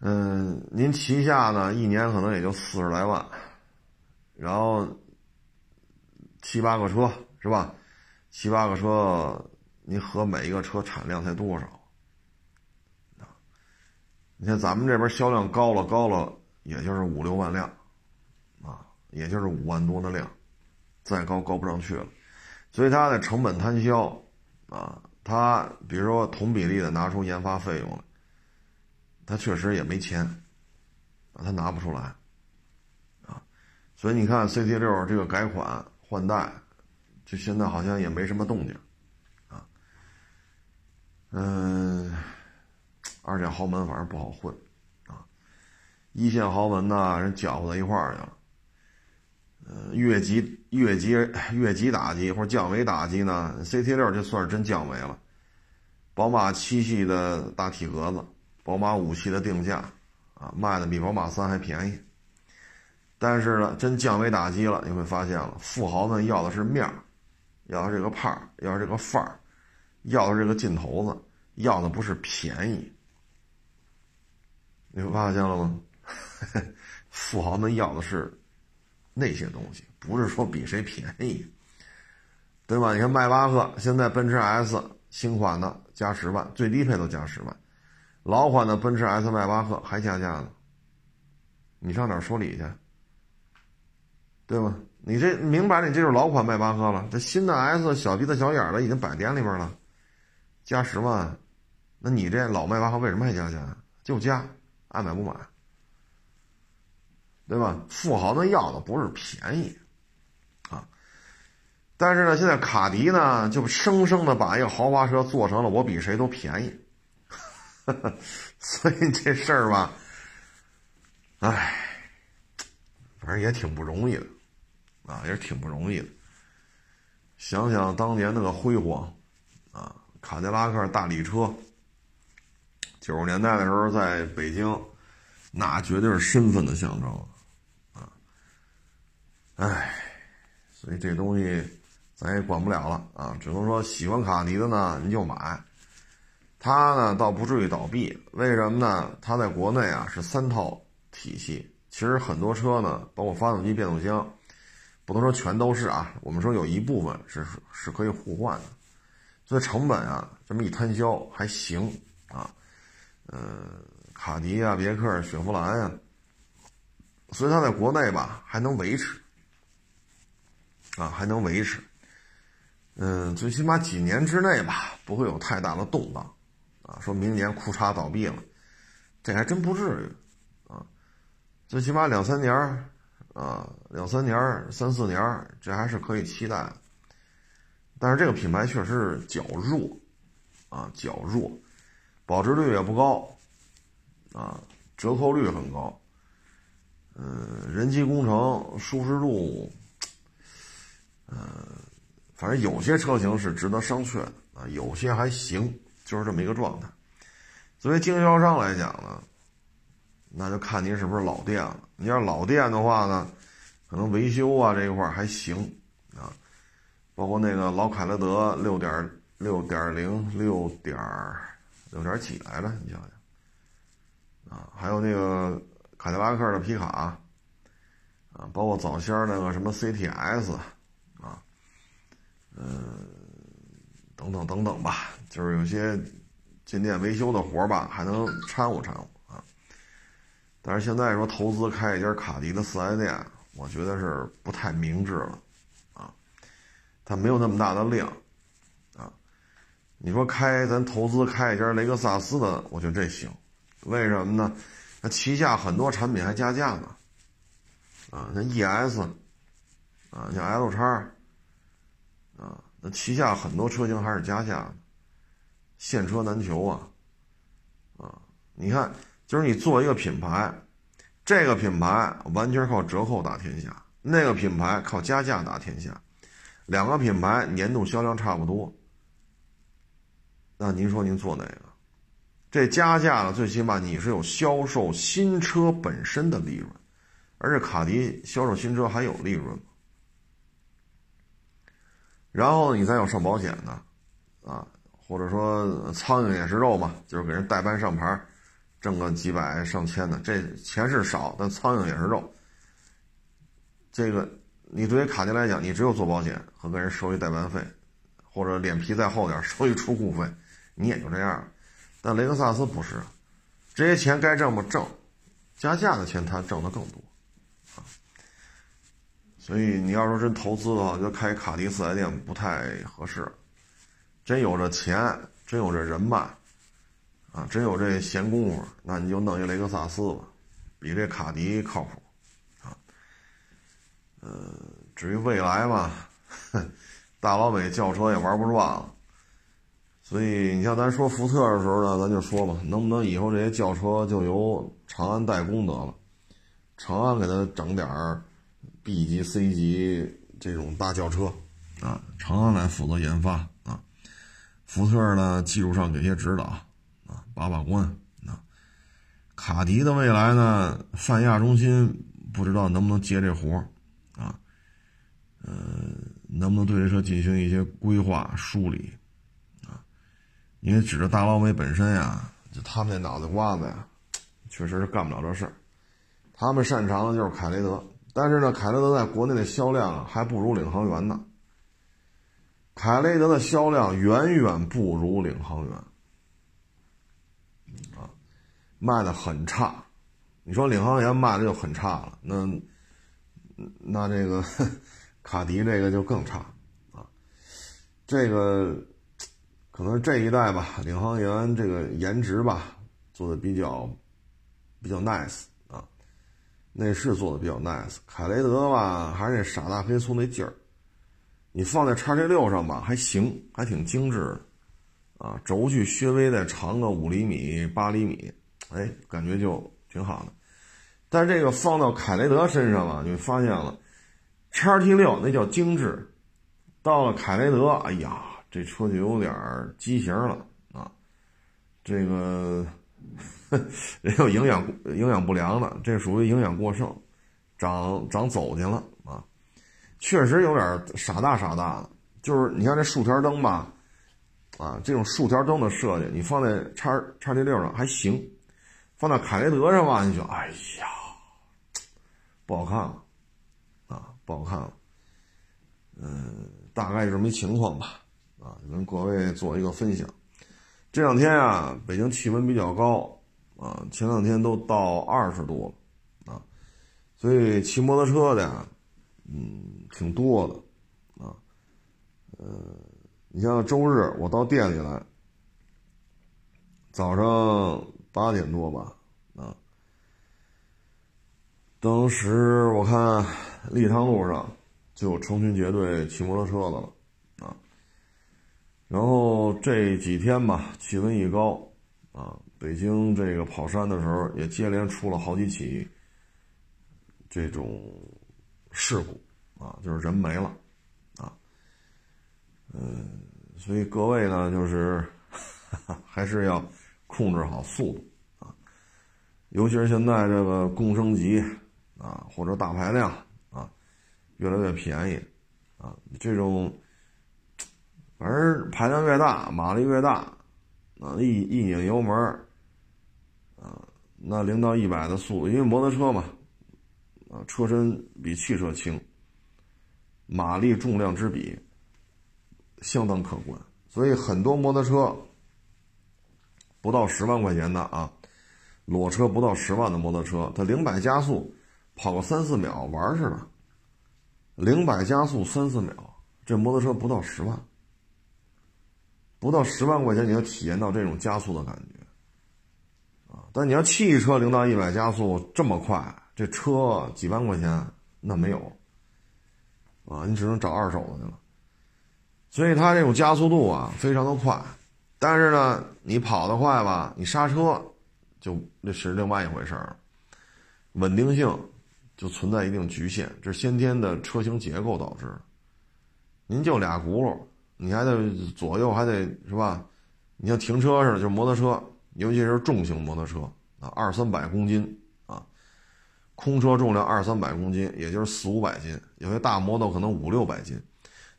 嗯，您旗下呢一年可能也就四十来万，然后七八个车是吧？七八个车，您合每一个车产量才多少？你看咱们这边销量高了高了，也就是五六万辆，啊，也就是五万多的量，再高高不上去了，所以它的成本摊销啊。它比如说同比例的拿出研发费用来，他确实也没钱，啊，他拿不出来，啊，所以你看 CT 六这个改款换代，就现在好像也没什么动静，啊，嗯，二线豪门反正不好混，啊，一线豪门呢人搅和到一块儿去了，呃，越级越级越级打击或者降维打击呢？CT 六就算是真降维了。宝马七系的大体格子，宝马五系的定价，啊，卖的比宝马三还便宜。但是呢，真降维打击了，你会发现了，富豪们要的是面儿，要的这个派儿，要的这个范儿，要的这个劲头子，要的不是便宜。你发现了吗？[LAUGHS] 富豪们要的是那些东西，不是说比谁便宜，对吧？你看迈巴赫，现在奔驰 S 新款的加十万，最低配都加十万，老款的奔驰 S 迈巴赫还加价呢。你上哪儿说理去？对吧？你这明摆着你这就是老款迈巴赫了，这新的 S 小鼻子小眼的已经摆店里边了，加十万，那你这老迈巴赫为什么还加价？就加，爱买不买。对吧？富豪们要的不是便宜，啊，但是呢，现在卡迪呢就生生的把一个豪华车做成了我比谁都便宜，[LAUGHS] 所以这事儿吧，唉，反正也挺不容易的，啊，也是挺不容易的。想想当年那个辉煌，啊，卡迪拉克大礼车，九十年代的时候在北京，那绝对是身份的象征啊。唉，所以这东西咱也管不了了啊，只能说喜欢卡迪的呢，您就买；它呢倒不至于倒闭，为什么呢？它在国内啊是三套体系，其实很多车呢，包括发动机、变速箱，不能说全都是啊，我们说有一部分是是可以互换的，所以成本啊这么一摊销还行啊，呃，卡迪啊、别克、雪佛兰呀，所以它在国内吧还能维持。啊，还能维持，嗯，最起码几年之内吧，不会有太大的动荡，啊，说明年库嚓倒闭了，这还真不至于，啊，最起码两三年啊，两三年三四年这还是可以期待。但是这个品牌确实是较弱，啊，较弱，保值率也不高，啊，折扣率很高，嗯，人机工程舒适度。呃，反正有些车型是值得商榷的啊，有些还行，就是这么一个状态。作为经销商来讲呢，那就看您是不是老店了。你要老店的话呢，可能维修啊这一块还行啊，包括那个老凯雷德六点六点零六点六点几来着，你想想啊，还有那个凯迪拉克的皮卡啊，包括早先那个什么 CTS 啊。嗯，等等等等吧，就是有些进店维修的活吧，还能掺和掺和啊。但是现在说投资开一家卡迪的四 S 店，我觉得是不太明智了啊。它没有那么大的量。你说开咱投资开一家雷克萨斯的，我觉得这行，为什么呢？那旗下很多产品还加价呢啊，像 ES 啊，像 L 叉。啊，那旗下很多车型还是加价的，现车难求啊！啊，你看，就是你做一个品牌，这个品牌完全靠折扣打天下，那个品牌靠加价打天下，两个品牌年度销量差不多，那您说您做哪个？这加价了，最起码你是有销售新车本身的利润，而且卡迪销售新车还有利润。然后你再有上保险的，啊，或者说苍蝇也是肉嘛，就是给人代班上牌，挣个几百上千的，这钱是少，但苍蝇也是肉。这个你对于卡迪来讲，你只有做保险和给人收一代班费，或者脸皮再厚点收一出库费，你也就这样。但雷克萨斯不是，这些钱该挣不挣，加价的钱他挣的更多。啊所以你要说真投资的话，就开卡迪四 S 店不太合适。真有这钱，真有这人脉，啊，真有这闲工夫，那你就弄一雷克萨斯吧，比这卡迪靠谱，啊。呃，至于未来嘛，[LAUGHS] 大老美轿车也玩不转了。所以你像咱说福特的时候呢，咱就说吧，能不能以后这些轿车就由长安代工得了，长安给他整点。B 级、C 级这种大轿车，啊，长安来负责研发啊，福特呢技术上给些指导啊，把把关啊。卡迪的未来呢，泛亚中心不知道能不能接这活啊，呃，能不能对这车进行一些规划梳理？因为指着大老美本身呀，就他们那脑袋瓜子呀，确实是干不了这事儿，他们擅长的就是凯雷德。但是呢，凯雷德在国内的销量还不如领航员呢。凯雷德的销量远远不如领航员，啊，卖的很差。你说领航员卖的就很差了，那那这个 [LAUGHS] 卡迪这个就更差啊。这个可能这一代吧，领航员这个颜值吧做的比较比较 nice 啊。内饰做的比较 nice，凯雷德吧还是那傻大黑粗那劲儿，你放在叉 T 六上吧还行，还挺精致的，啊，轴距稍微再长个五厘米八厘米，哎，感觉就挺好的。但这个放到凯雷德身上了，你发现了，叉 T 六那叫精致，到了凯雷德，哎呀，这车就有点畸形了啊，这个。[LAUGHS] 也有营养营养不良的，这属于营养过剩，长长走去了啊！确实有点傻大傻大的，就是你看这竖条灯吧，啊，这种竖条灯的设计，你放在叉叉 T 六上还行，放在凯雷德上吧，你就哎呀，不好看了，啊，不好看了。嗯，大概是这么一情况吧，啊，跟各位做一个分享。这两天啊，北京气温比较高，啊，前两天都到二十度了，啊，所以骑摩托车的呀，嗯，挺多的，啊，呃。你像周日我到店里来，早上八点多吧，啊，当时我看立汤路上就成群结队骑摩托车的了，然后这几天吧，气温一高，啊，北京这个跑山的时候也接连出了好几起这种事故，啊，就是人没了。啊嗯，所以各位呢，就是 [LAUGHS] 还是要控制好速度啊，尤其是现在这个共升级啊，或者大排量啊，越来越便宜啊，这种反正排量越大，马力越大啊，一一拧油门啊，那零到一百的速度，因为摩托车嘛，啊，车身比汽车轻，马力重量之比。相当可观，所以很多摩托车不到十万块钱的啊，裸车不到十万的摩托车，它零百加速跑个三四秒玩似的，零百加速三四秒，这摩托车不到十万，不到十万块钱你要体验到这种加速的感觉啊！但你要汽车零到一百加速这么快，这车几万块钱那没有啊，你只能找二手的去了。所以它这种加速度啊，非常的快，但是呢，你跑得快吧，你刹车就那是另外一回事儿，稳定性就存在一定局限，这是先天的车型结构导致。您就俩轱辘，你还得左右还得是吧？你像停车似的，就是摩托车，尤其是重型摩托车啊，二三百公斤啊，空车重量二三百公斤，也就是四五百斤，有些大摩托可能五六百斤。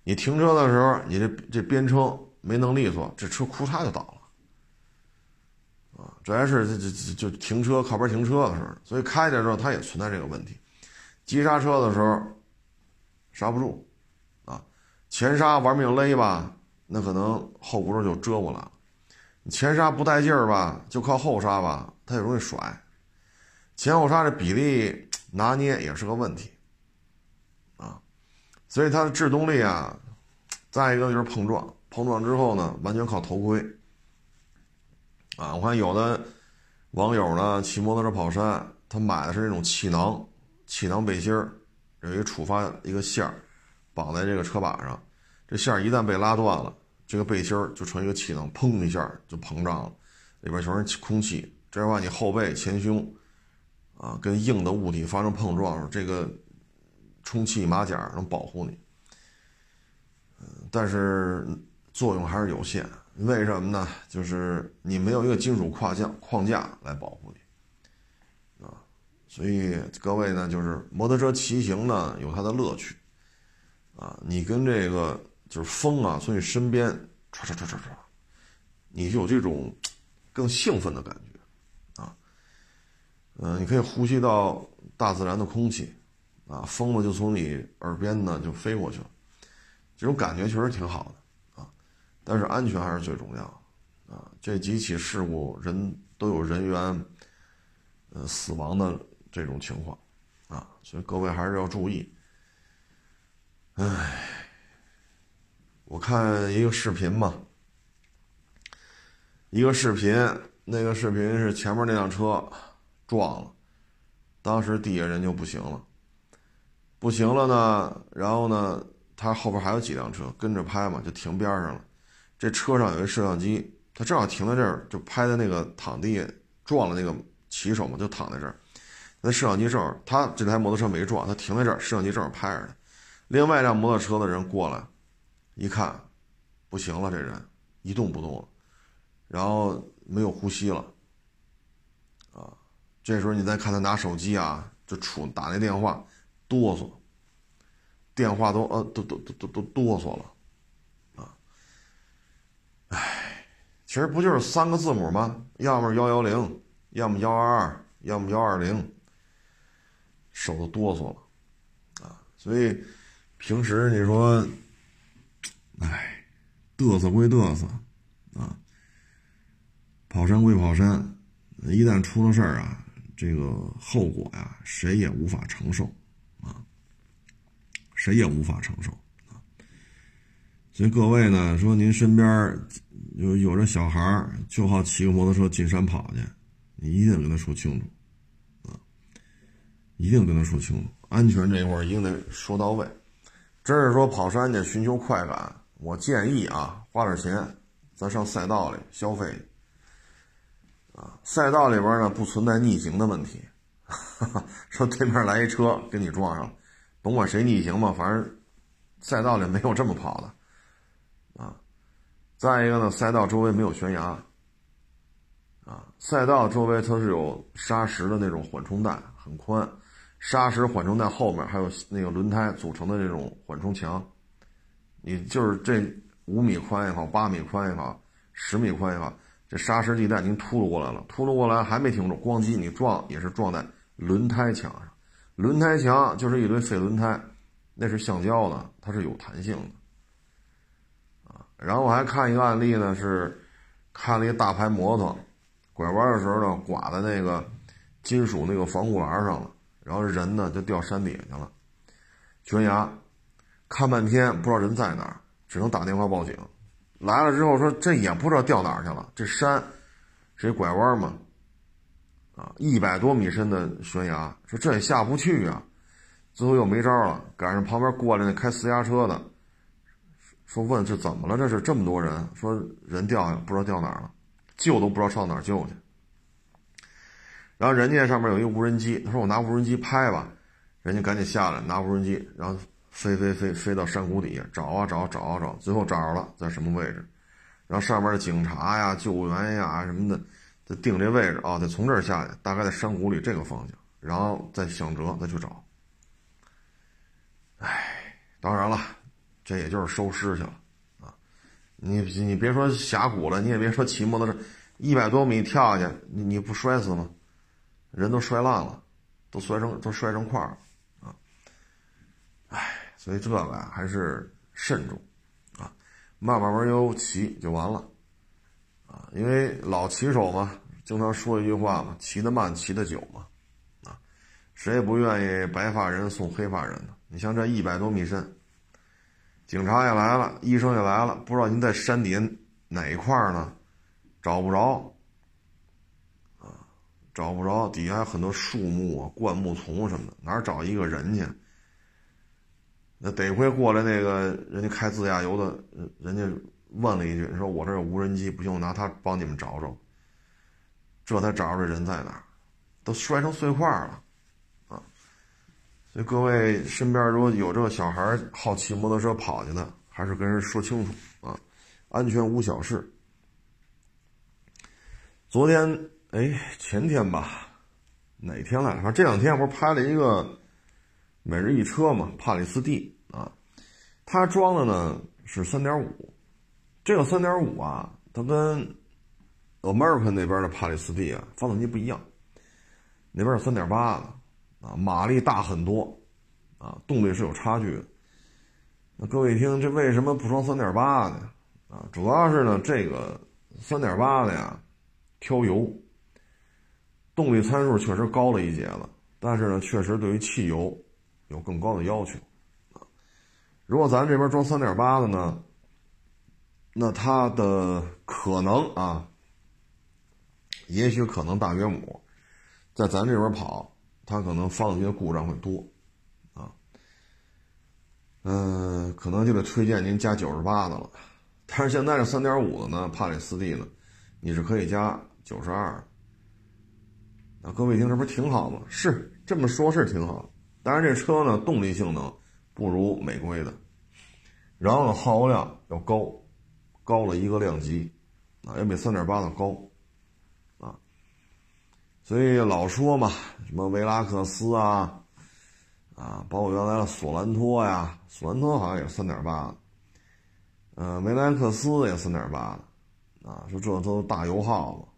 你停车的时候，你这这边撑没弄利索，这车库嚓就倒了，啊，这还是这这这就停车靠边停车的时候，所以开的时候它也存在这个问题，急刹车的时候刹不住，前刹玩命勒吧，那可能后轱辘就折过了，前刹不带劲儿吧，就靠后刹吧，它也容易甩，前后刹这比例拿捏也是个问题啊。所以它的制动力啊，再一个就是碰撞，碰撞之后呢，完全靠头盔。啊，我看有的网友呢骑摩托车跑山，他买的是那种气囊，气囊背心儿，有一个触发一个线儿，绑在这个车把上，这线儿一旦被拉断了，这个背心儿就成一个气囊，砰一下就膨胀了，里边全是空气，这样的话你后背、前胸，啊，跟硬的物体发生碰撞时，这个。充气马甲能保护你，嗯，但是作用还是有限。为什么呢？就是你没有一个金属框架框架来保护你，啊，所以各位呢，就是摩托车骑行呢有它的乐趣，啊，你跟这个就是风啊从你身边唰唰唰唰唰，你就有这种更兴奋的感觉，啊，嗯，你可以呼吸到大自然的空气。啊，风呢就从你耳边呢就飞过去了，这种感觉确实挺好的啊，但是安全还是最重要啊。这几起事故人都有人员呃死亡的这种情况啊，所以各位还是要注意。唉，我看一个视频嘛，一个视频，那个视频是前面那辆车撞了，当时底下人就不行了。不行了呢，然后呢，他后边还有几辆车跟着拍嘛，就停边上了。这车上有一摄像机，他正好停在这儿，就拍的那个躺地撞了那个骑手嘛，就躺在这儿。那摄像机正好，他这台摩托车没撞，他停在这儿，摄像机正好拍着呢。另外一辆摩托车的人过来，一看，不行了，这人一动不动了，然后没有呼吸了。啊，这时候你再看他拿手机啊，就杵打那电话。哆嗦，电话都呃都都都都哆嗦了，啊，唉。其实不就是三个字母吗？要么幺幺零，要么幺二二，要么幺二零，手都哆嗦了啊！所以平时你说，哎，嘚瑟归嘚瑟啊，跑山归跑山，一旦出了事儿啊，这个后果呀，谁也无法承受啊，谁也无法承受。啊所以各位呢，说您身边有有这小孩就好骑个摩托车进山跑去，你一定跟他说清楚，啊，一定跟他说清楚，安全这一块一定得说到位。真是说跑山去寻求快感，我建议啊，花点钱，咱上赛道里消费，啊，赛道里边呢不存在逆行的问题，[LAUGHS] 说对面来一车跟你撞上，甭管谁逆行吧，反正赛道里没有这么跑的。啊，再一个呢，赛道周围没有悬崖，啊，赛道周围它是有砂石的那种缓冲带，很宽，砂石缓冲带后面还有那个轮胎组成的这种缓冲墙，你就是这五米宽也好，八米宽也好，十米宽也好，这砂石地带您秃噜过来了，秃噜过来还没停住，咣叽你撞也是撞在轮胎墙上，轮胎墙就是一堆废轮胎，那是橡胶的，它是有弹性的啊。然后我还看一个案例呢，是看了一大牌摩托，拐弯的时候呢，刮在那个金属那个防护栏上了，然后人呢就掉山底下去了，悬崖，看半天不知道人在哪儿，只能打电话报警。来了之后说这也不知道掉哪儿去了，这山是一拐弯嘛，啊，一百多米深的悬崖，说这也下不去啊，最后又没招了，赶上旁边过来那开私家车的。说问这怎么了？这是这么多人，说人掉下不知道掉哪儿了，救都不知道上哪儿救去。然后人家上面有一个无人机，他说我拿无人机拍吧，人家赶紧下来拿无人机，然后飞飞飞飞到山谷底下找啊找找啊找，最后找着了在什么位置，然后上面的警察呀、救援呀什么的，再定这位置啊，得从这儿下去，大概在山谷里这个方向，然后再想辙再去找。哎，当然了。这也就是收尸去了，啊，你你别说峡谷了，你也别说骑摩托车，一百多米跳下去，你你不摔死吗？人都摔烂了，都摔成都摔成块儿，啊，哎，所以这个呀还是慎重，啊，慢慢慢悠骑就完了，啊，因为老骑手嘛，经常说一句话嘛，骑得慢，骑得久嘛，啊，谁也不愿意白发人送黑发人呢。你像这一百多米深。警察也来了，医生也来了，不知道您在山底哪一块呢？找不着，找不着，底下有很多树木啊、灌木丛什么的，哪找一个人去？那得亏过来那个人家开自驾游的，人家问了一句，说我这有无人机，不行，我拿它帮你们找找。这才找着这人在哪儿，都摔成碎块了。啊所以各位身边如果有这个小孩好骑摩托车跑去的，还是跟人说清楚啊，安全无小事。昨天哎，前天吧，哪天来着？反正这两天不是拍了一个每日一车嘛，帕里斯蒂啊，它装的呢是三点五，这个三点五啊，它跟 American 那边的帕里斯蒂啊发动机不一样，那边是三点八的。啊，马力大很多，啊，动力是有差距的。那各位一听，这为什么不装三点八呢？啊，主要是呢，这个三点八的呀，挑油，动力参数确实高了一截了，但是呢，确实对于汽油有更高的要求。啊，如果咱这边装三点八的呢，那它的可能啊，也许可能大约亩，在咱这边跑。它可能发动机故障会多，啊，嗯，可能就得推荐您加九十八的了。但是现在这三点五的呢，帕里斯蒂呢，你是可以加九十二。那各位一听，这不是挺好吗？是这么说，是挺好。当然，这车呢，动力性能不如美规的，然后呢，耗油量要高，高了一个量级，啊，要比三点八的高。啊所以老说嘛，什么维拉克斯啊，啊，包括原来的索兰托呀，索兰托好像也是三点八的，呃，维莱克斯也三点八的，啊，说这都大油耗子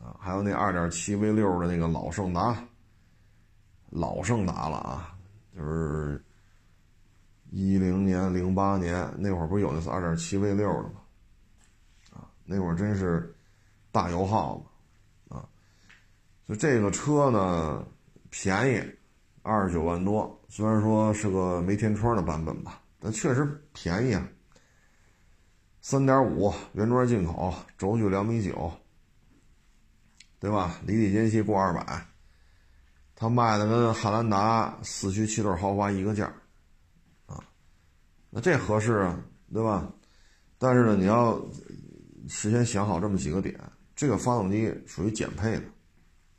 啊，还有那二点七 V 六的那个老胜达，老胜达了啊，就是一零年、零八年那会儿不是有那是二点七 V 六的吗？啊，那会儿真是大油耗子啊，就这个车呢便宜，二十九万多，虽然说是个没天窗的版本吧，但确实便宜啊。三点五原装进口，轴距两米九，对吧？离地间隙过二百，它卖的跟汉兰达四驱七座豪华一个价啊，那这合适啊，对吧？但是呢，你要事先想好这么几个点，这个发动机属于减配的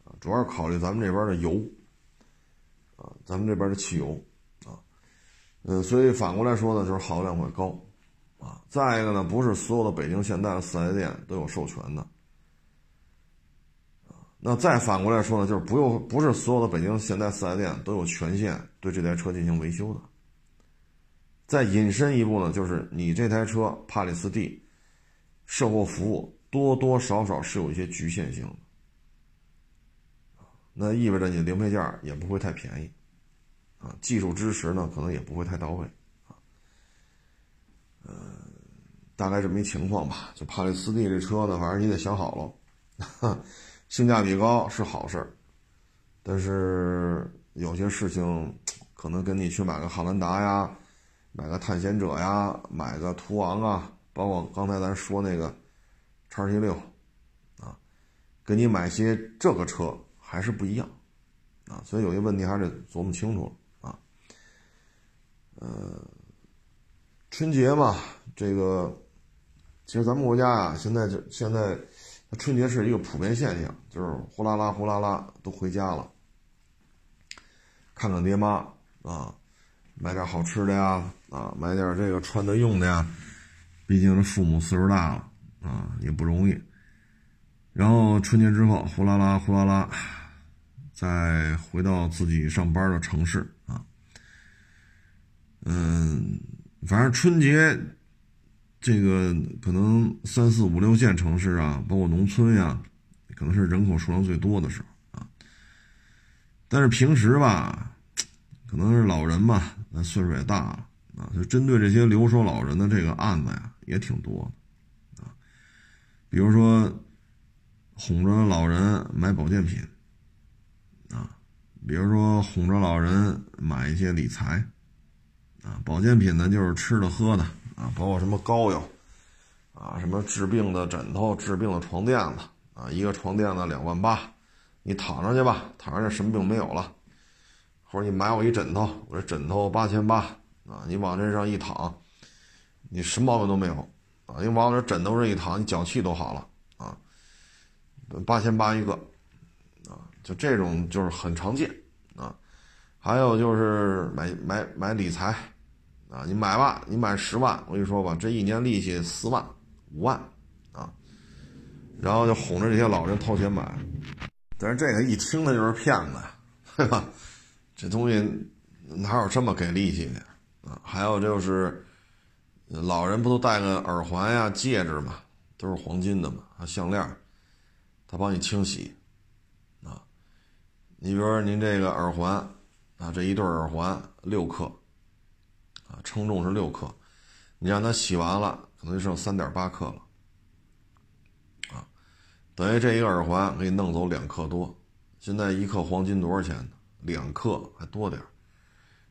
啊，主要是考虑咱们这边的油啊，咱们这边的汽油啊，嗯，所以反过来说呢，就是耗油量会高。啊，再一个呢，不是所有的北京现代的四 S 店都有授权的，那再反过来说呢，就是不用不是所有的北京现代四 S 店都有权限对这台车进行维修的。再引申一步呢，就是你这台车帕里斯蒂售后服务多多少少是有一些局限性的，那意味着你的零配件也不会太便宜，啊，技术支持呢可能也不会太到位。啊呃，大概这么一情况吧。就帕里斯蒂这车呢，反正你得想好了，[LAUGHS] 性价比高是好事儿，但是有些事情可能跟你去买个汉兰达呀、买个探险者呀、买个途昂啊，包括刚才咱说那个叉 T 六啊，跟你买些这个车还是不一样啊，所以有些问题还是得琢磨清楚啊，呃。春节嘛，这个其实咱们国家啊，现在就现在，春节是一个普遍现象，就是呼啦啦呼啦啦都回家了，看看爹妈啊，买点好吃的呀，啊，买点这个穿的用的呀，毕竟这父母岁数大了啊，也不容易。然后春节之后，呼啦啦呼啦啦，再回到自己上班的城市啊，嗯。反正春节，这个可能三四五六线城市啊，包括农村呀，可能是人口数量最多的时候啊。但是平时吧，可能是老人吧，那岁数也大了啊，就针对这些留守老人的这个案子呀，也挺多的啊。比如说，哄着老人买保健品啊，比如说哄着老人买一些理财。啊，保健品呢，就是吃的喝的啊，包括什么膏药，啊，什么治病的枕头、治病的床垫子啊，一个床垫子两万八，你躺上去吧，躺上去什么病没有了，或者你买我一枕头，我这枕头八千八啊，你往这上一躺，你什么毛病都没有啊，你往这枕头上一躺，你脚气都好了啊，八千八一个啊，就这种就是很常见啊，还有就是买买买理财。啊，你买吧，你买十万，我跟你说吧，这一年利息四万、五万，啊，然后就哄着这些老人掏钱买，但是这个一听的就是骗子，对吧？这东西哪有这么给利息的啊？还有就是，老人不都戴个耳环呀、戒指嘛，都是黄金的嘛，啊项链，他帮你清洗，啊，你比如说您这个耳环，啊，这一对耳环六克。称重是六克，你让它洗完了，可能就剩三点八克了，啊，等于这一个耳环给你弄走两克多。现在一克黄金多少钱呢？两克还多点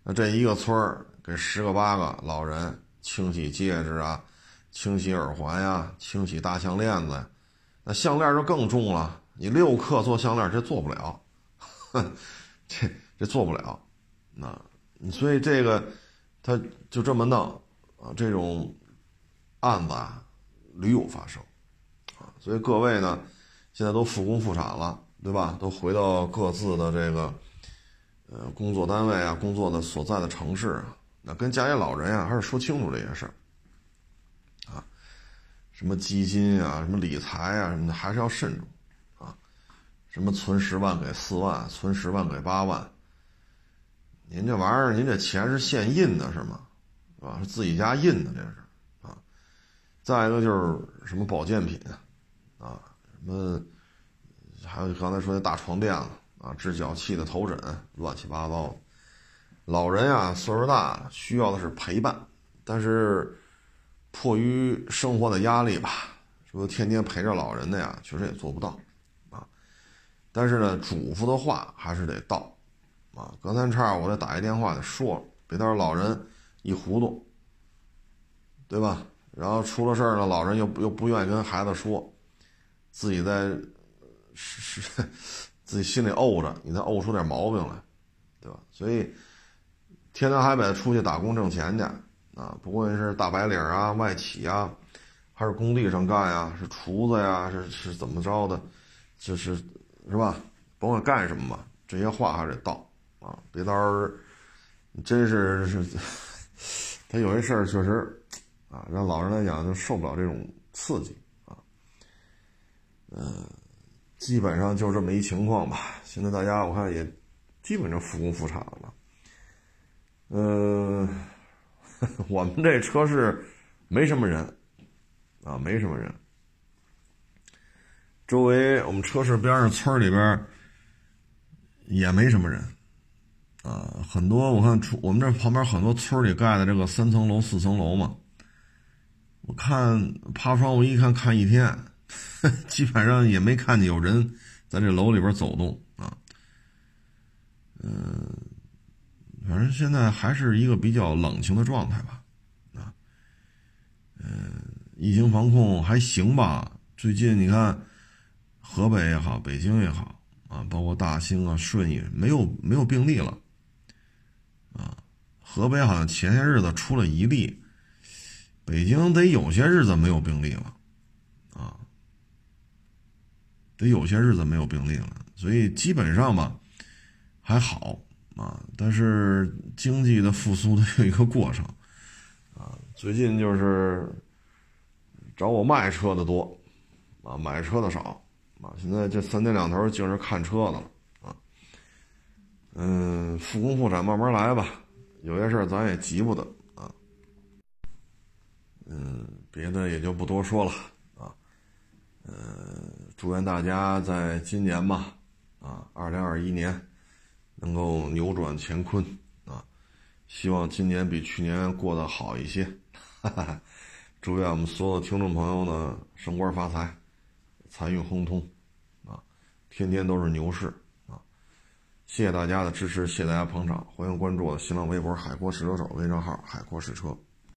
那这一个村儿给十个八个老人清洗戒指啊，清洗耳环呀，清洗大项链子呀，那项链就更重了。你六克做项链这做不了，[LAUGHS] 这这做不了。那所以这个。他就这么弄，啊，这种案子啊屡有发生，啊，所以各位呢，现在都复工复产了，对吧？都回到各自的这个呃工作单位啊，工作的所在的城市啊，那跟家里老人呀还是说清楚这些事儿，啊，什么基金啊，什么理财啊，什么的还是要慎重，啊，什么存十万给四万，存十万给八万。您这玩意儿，您这钱是现印的，是吗？是吧？是自己家印的，这是啊。再一个就是什么保健品啊，啊什么还有刚才说的大床垫子啊，治脚气的头枕，乱七八糟的。老人呀，岁数大了，需要的是陪伴，但是迫于生活的压力吧，说天天陪着老人的呀，确实也做不到啊。但是呢，嘱咐的话还是得到。啊，隔三差五我得打一电话得说，别到时候老人一糊涂，对吧？然后出了事儿了，老人又又不愿意跟孩子说，自己在是是自己心里怄着，你再怄出点毛病来，对吧？所以天南海北的出去打工挣钱去啊，不管是大白领啊、外企啊，还是工地上干呀，是厨子呀，是是怎么着的，就是是吧？甭管干什么吧，这些话还得到。啊，别到时候真是是，他有些事儿确实啊，让老人来讲就受不了这种刺激啊。嗯，基本上就这么一情况吧。现在大家我看也基本上复工复产了。嗯，[LAUGHS] 我们这车市没什么人啊，没什么人。周围我们车市边上村里边也没什么人。啊，很多我看出我们这旁边很多村里盖的这个三层楼、四层楼嘛，我看趴窗户一看看一天，[LAUGHS] 基本上也没看见有人在这楼里边走动啊。嗯，反正现在还是一个比较冷清的状态吧。啊，嗯，疫情防控还行吧？最近你看，河北也好，北京也好啊，包括大兴啊、顺义，没有没有病例了。啊，河北好像前些日子出了一例，北京得有些日子没有病例了，啊，得有些日子没有病例了，所以基本上吧还好啊，但是经济的复苏它有一个过程，啊，最近就是找我卖车的多，啊，买车的少，啊，现在这三天两头净是看车的了。嗯，复工复产慢慢来吧，有些事儿咱也急不得啊。嗯，别的也就不多说了啊。嗯，祝愿大家在今年吧，啊，二零二一年能够扭转乾坤啊。希望今年比去年过得好一些。哈哈，祝愿我们所有听众朋友呢升官发财，财运亨通啊，天天都是牛市。谢谢大家的支持，谢谢大家捧场，欢迎关注我的新浪微博“海阔试车手”微信号“海阔试车”。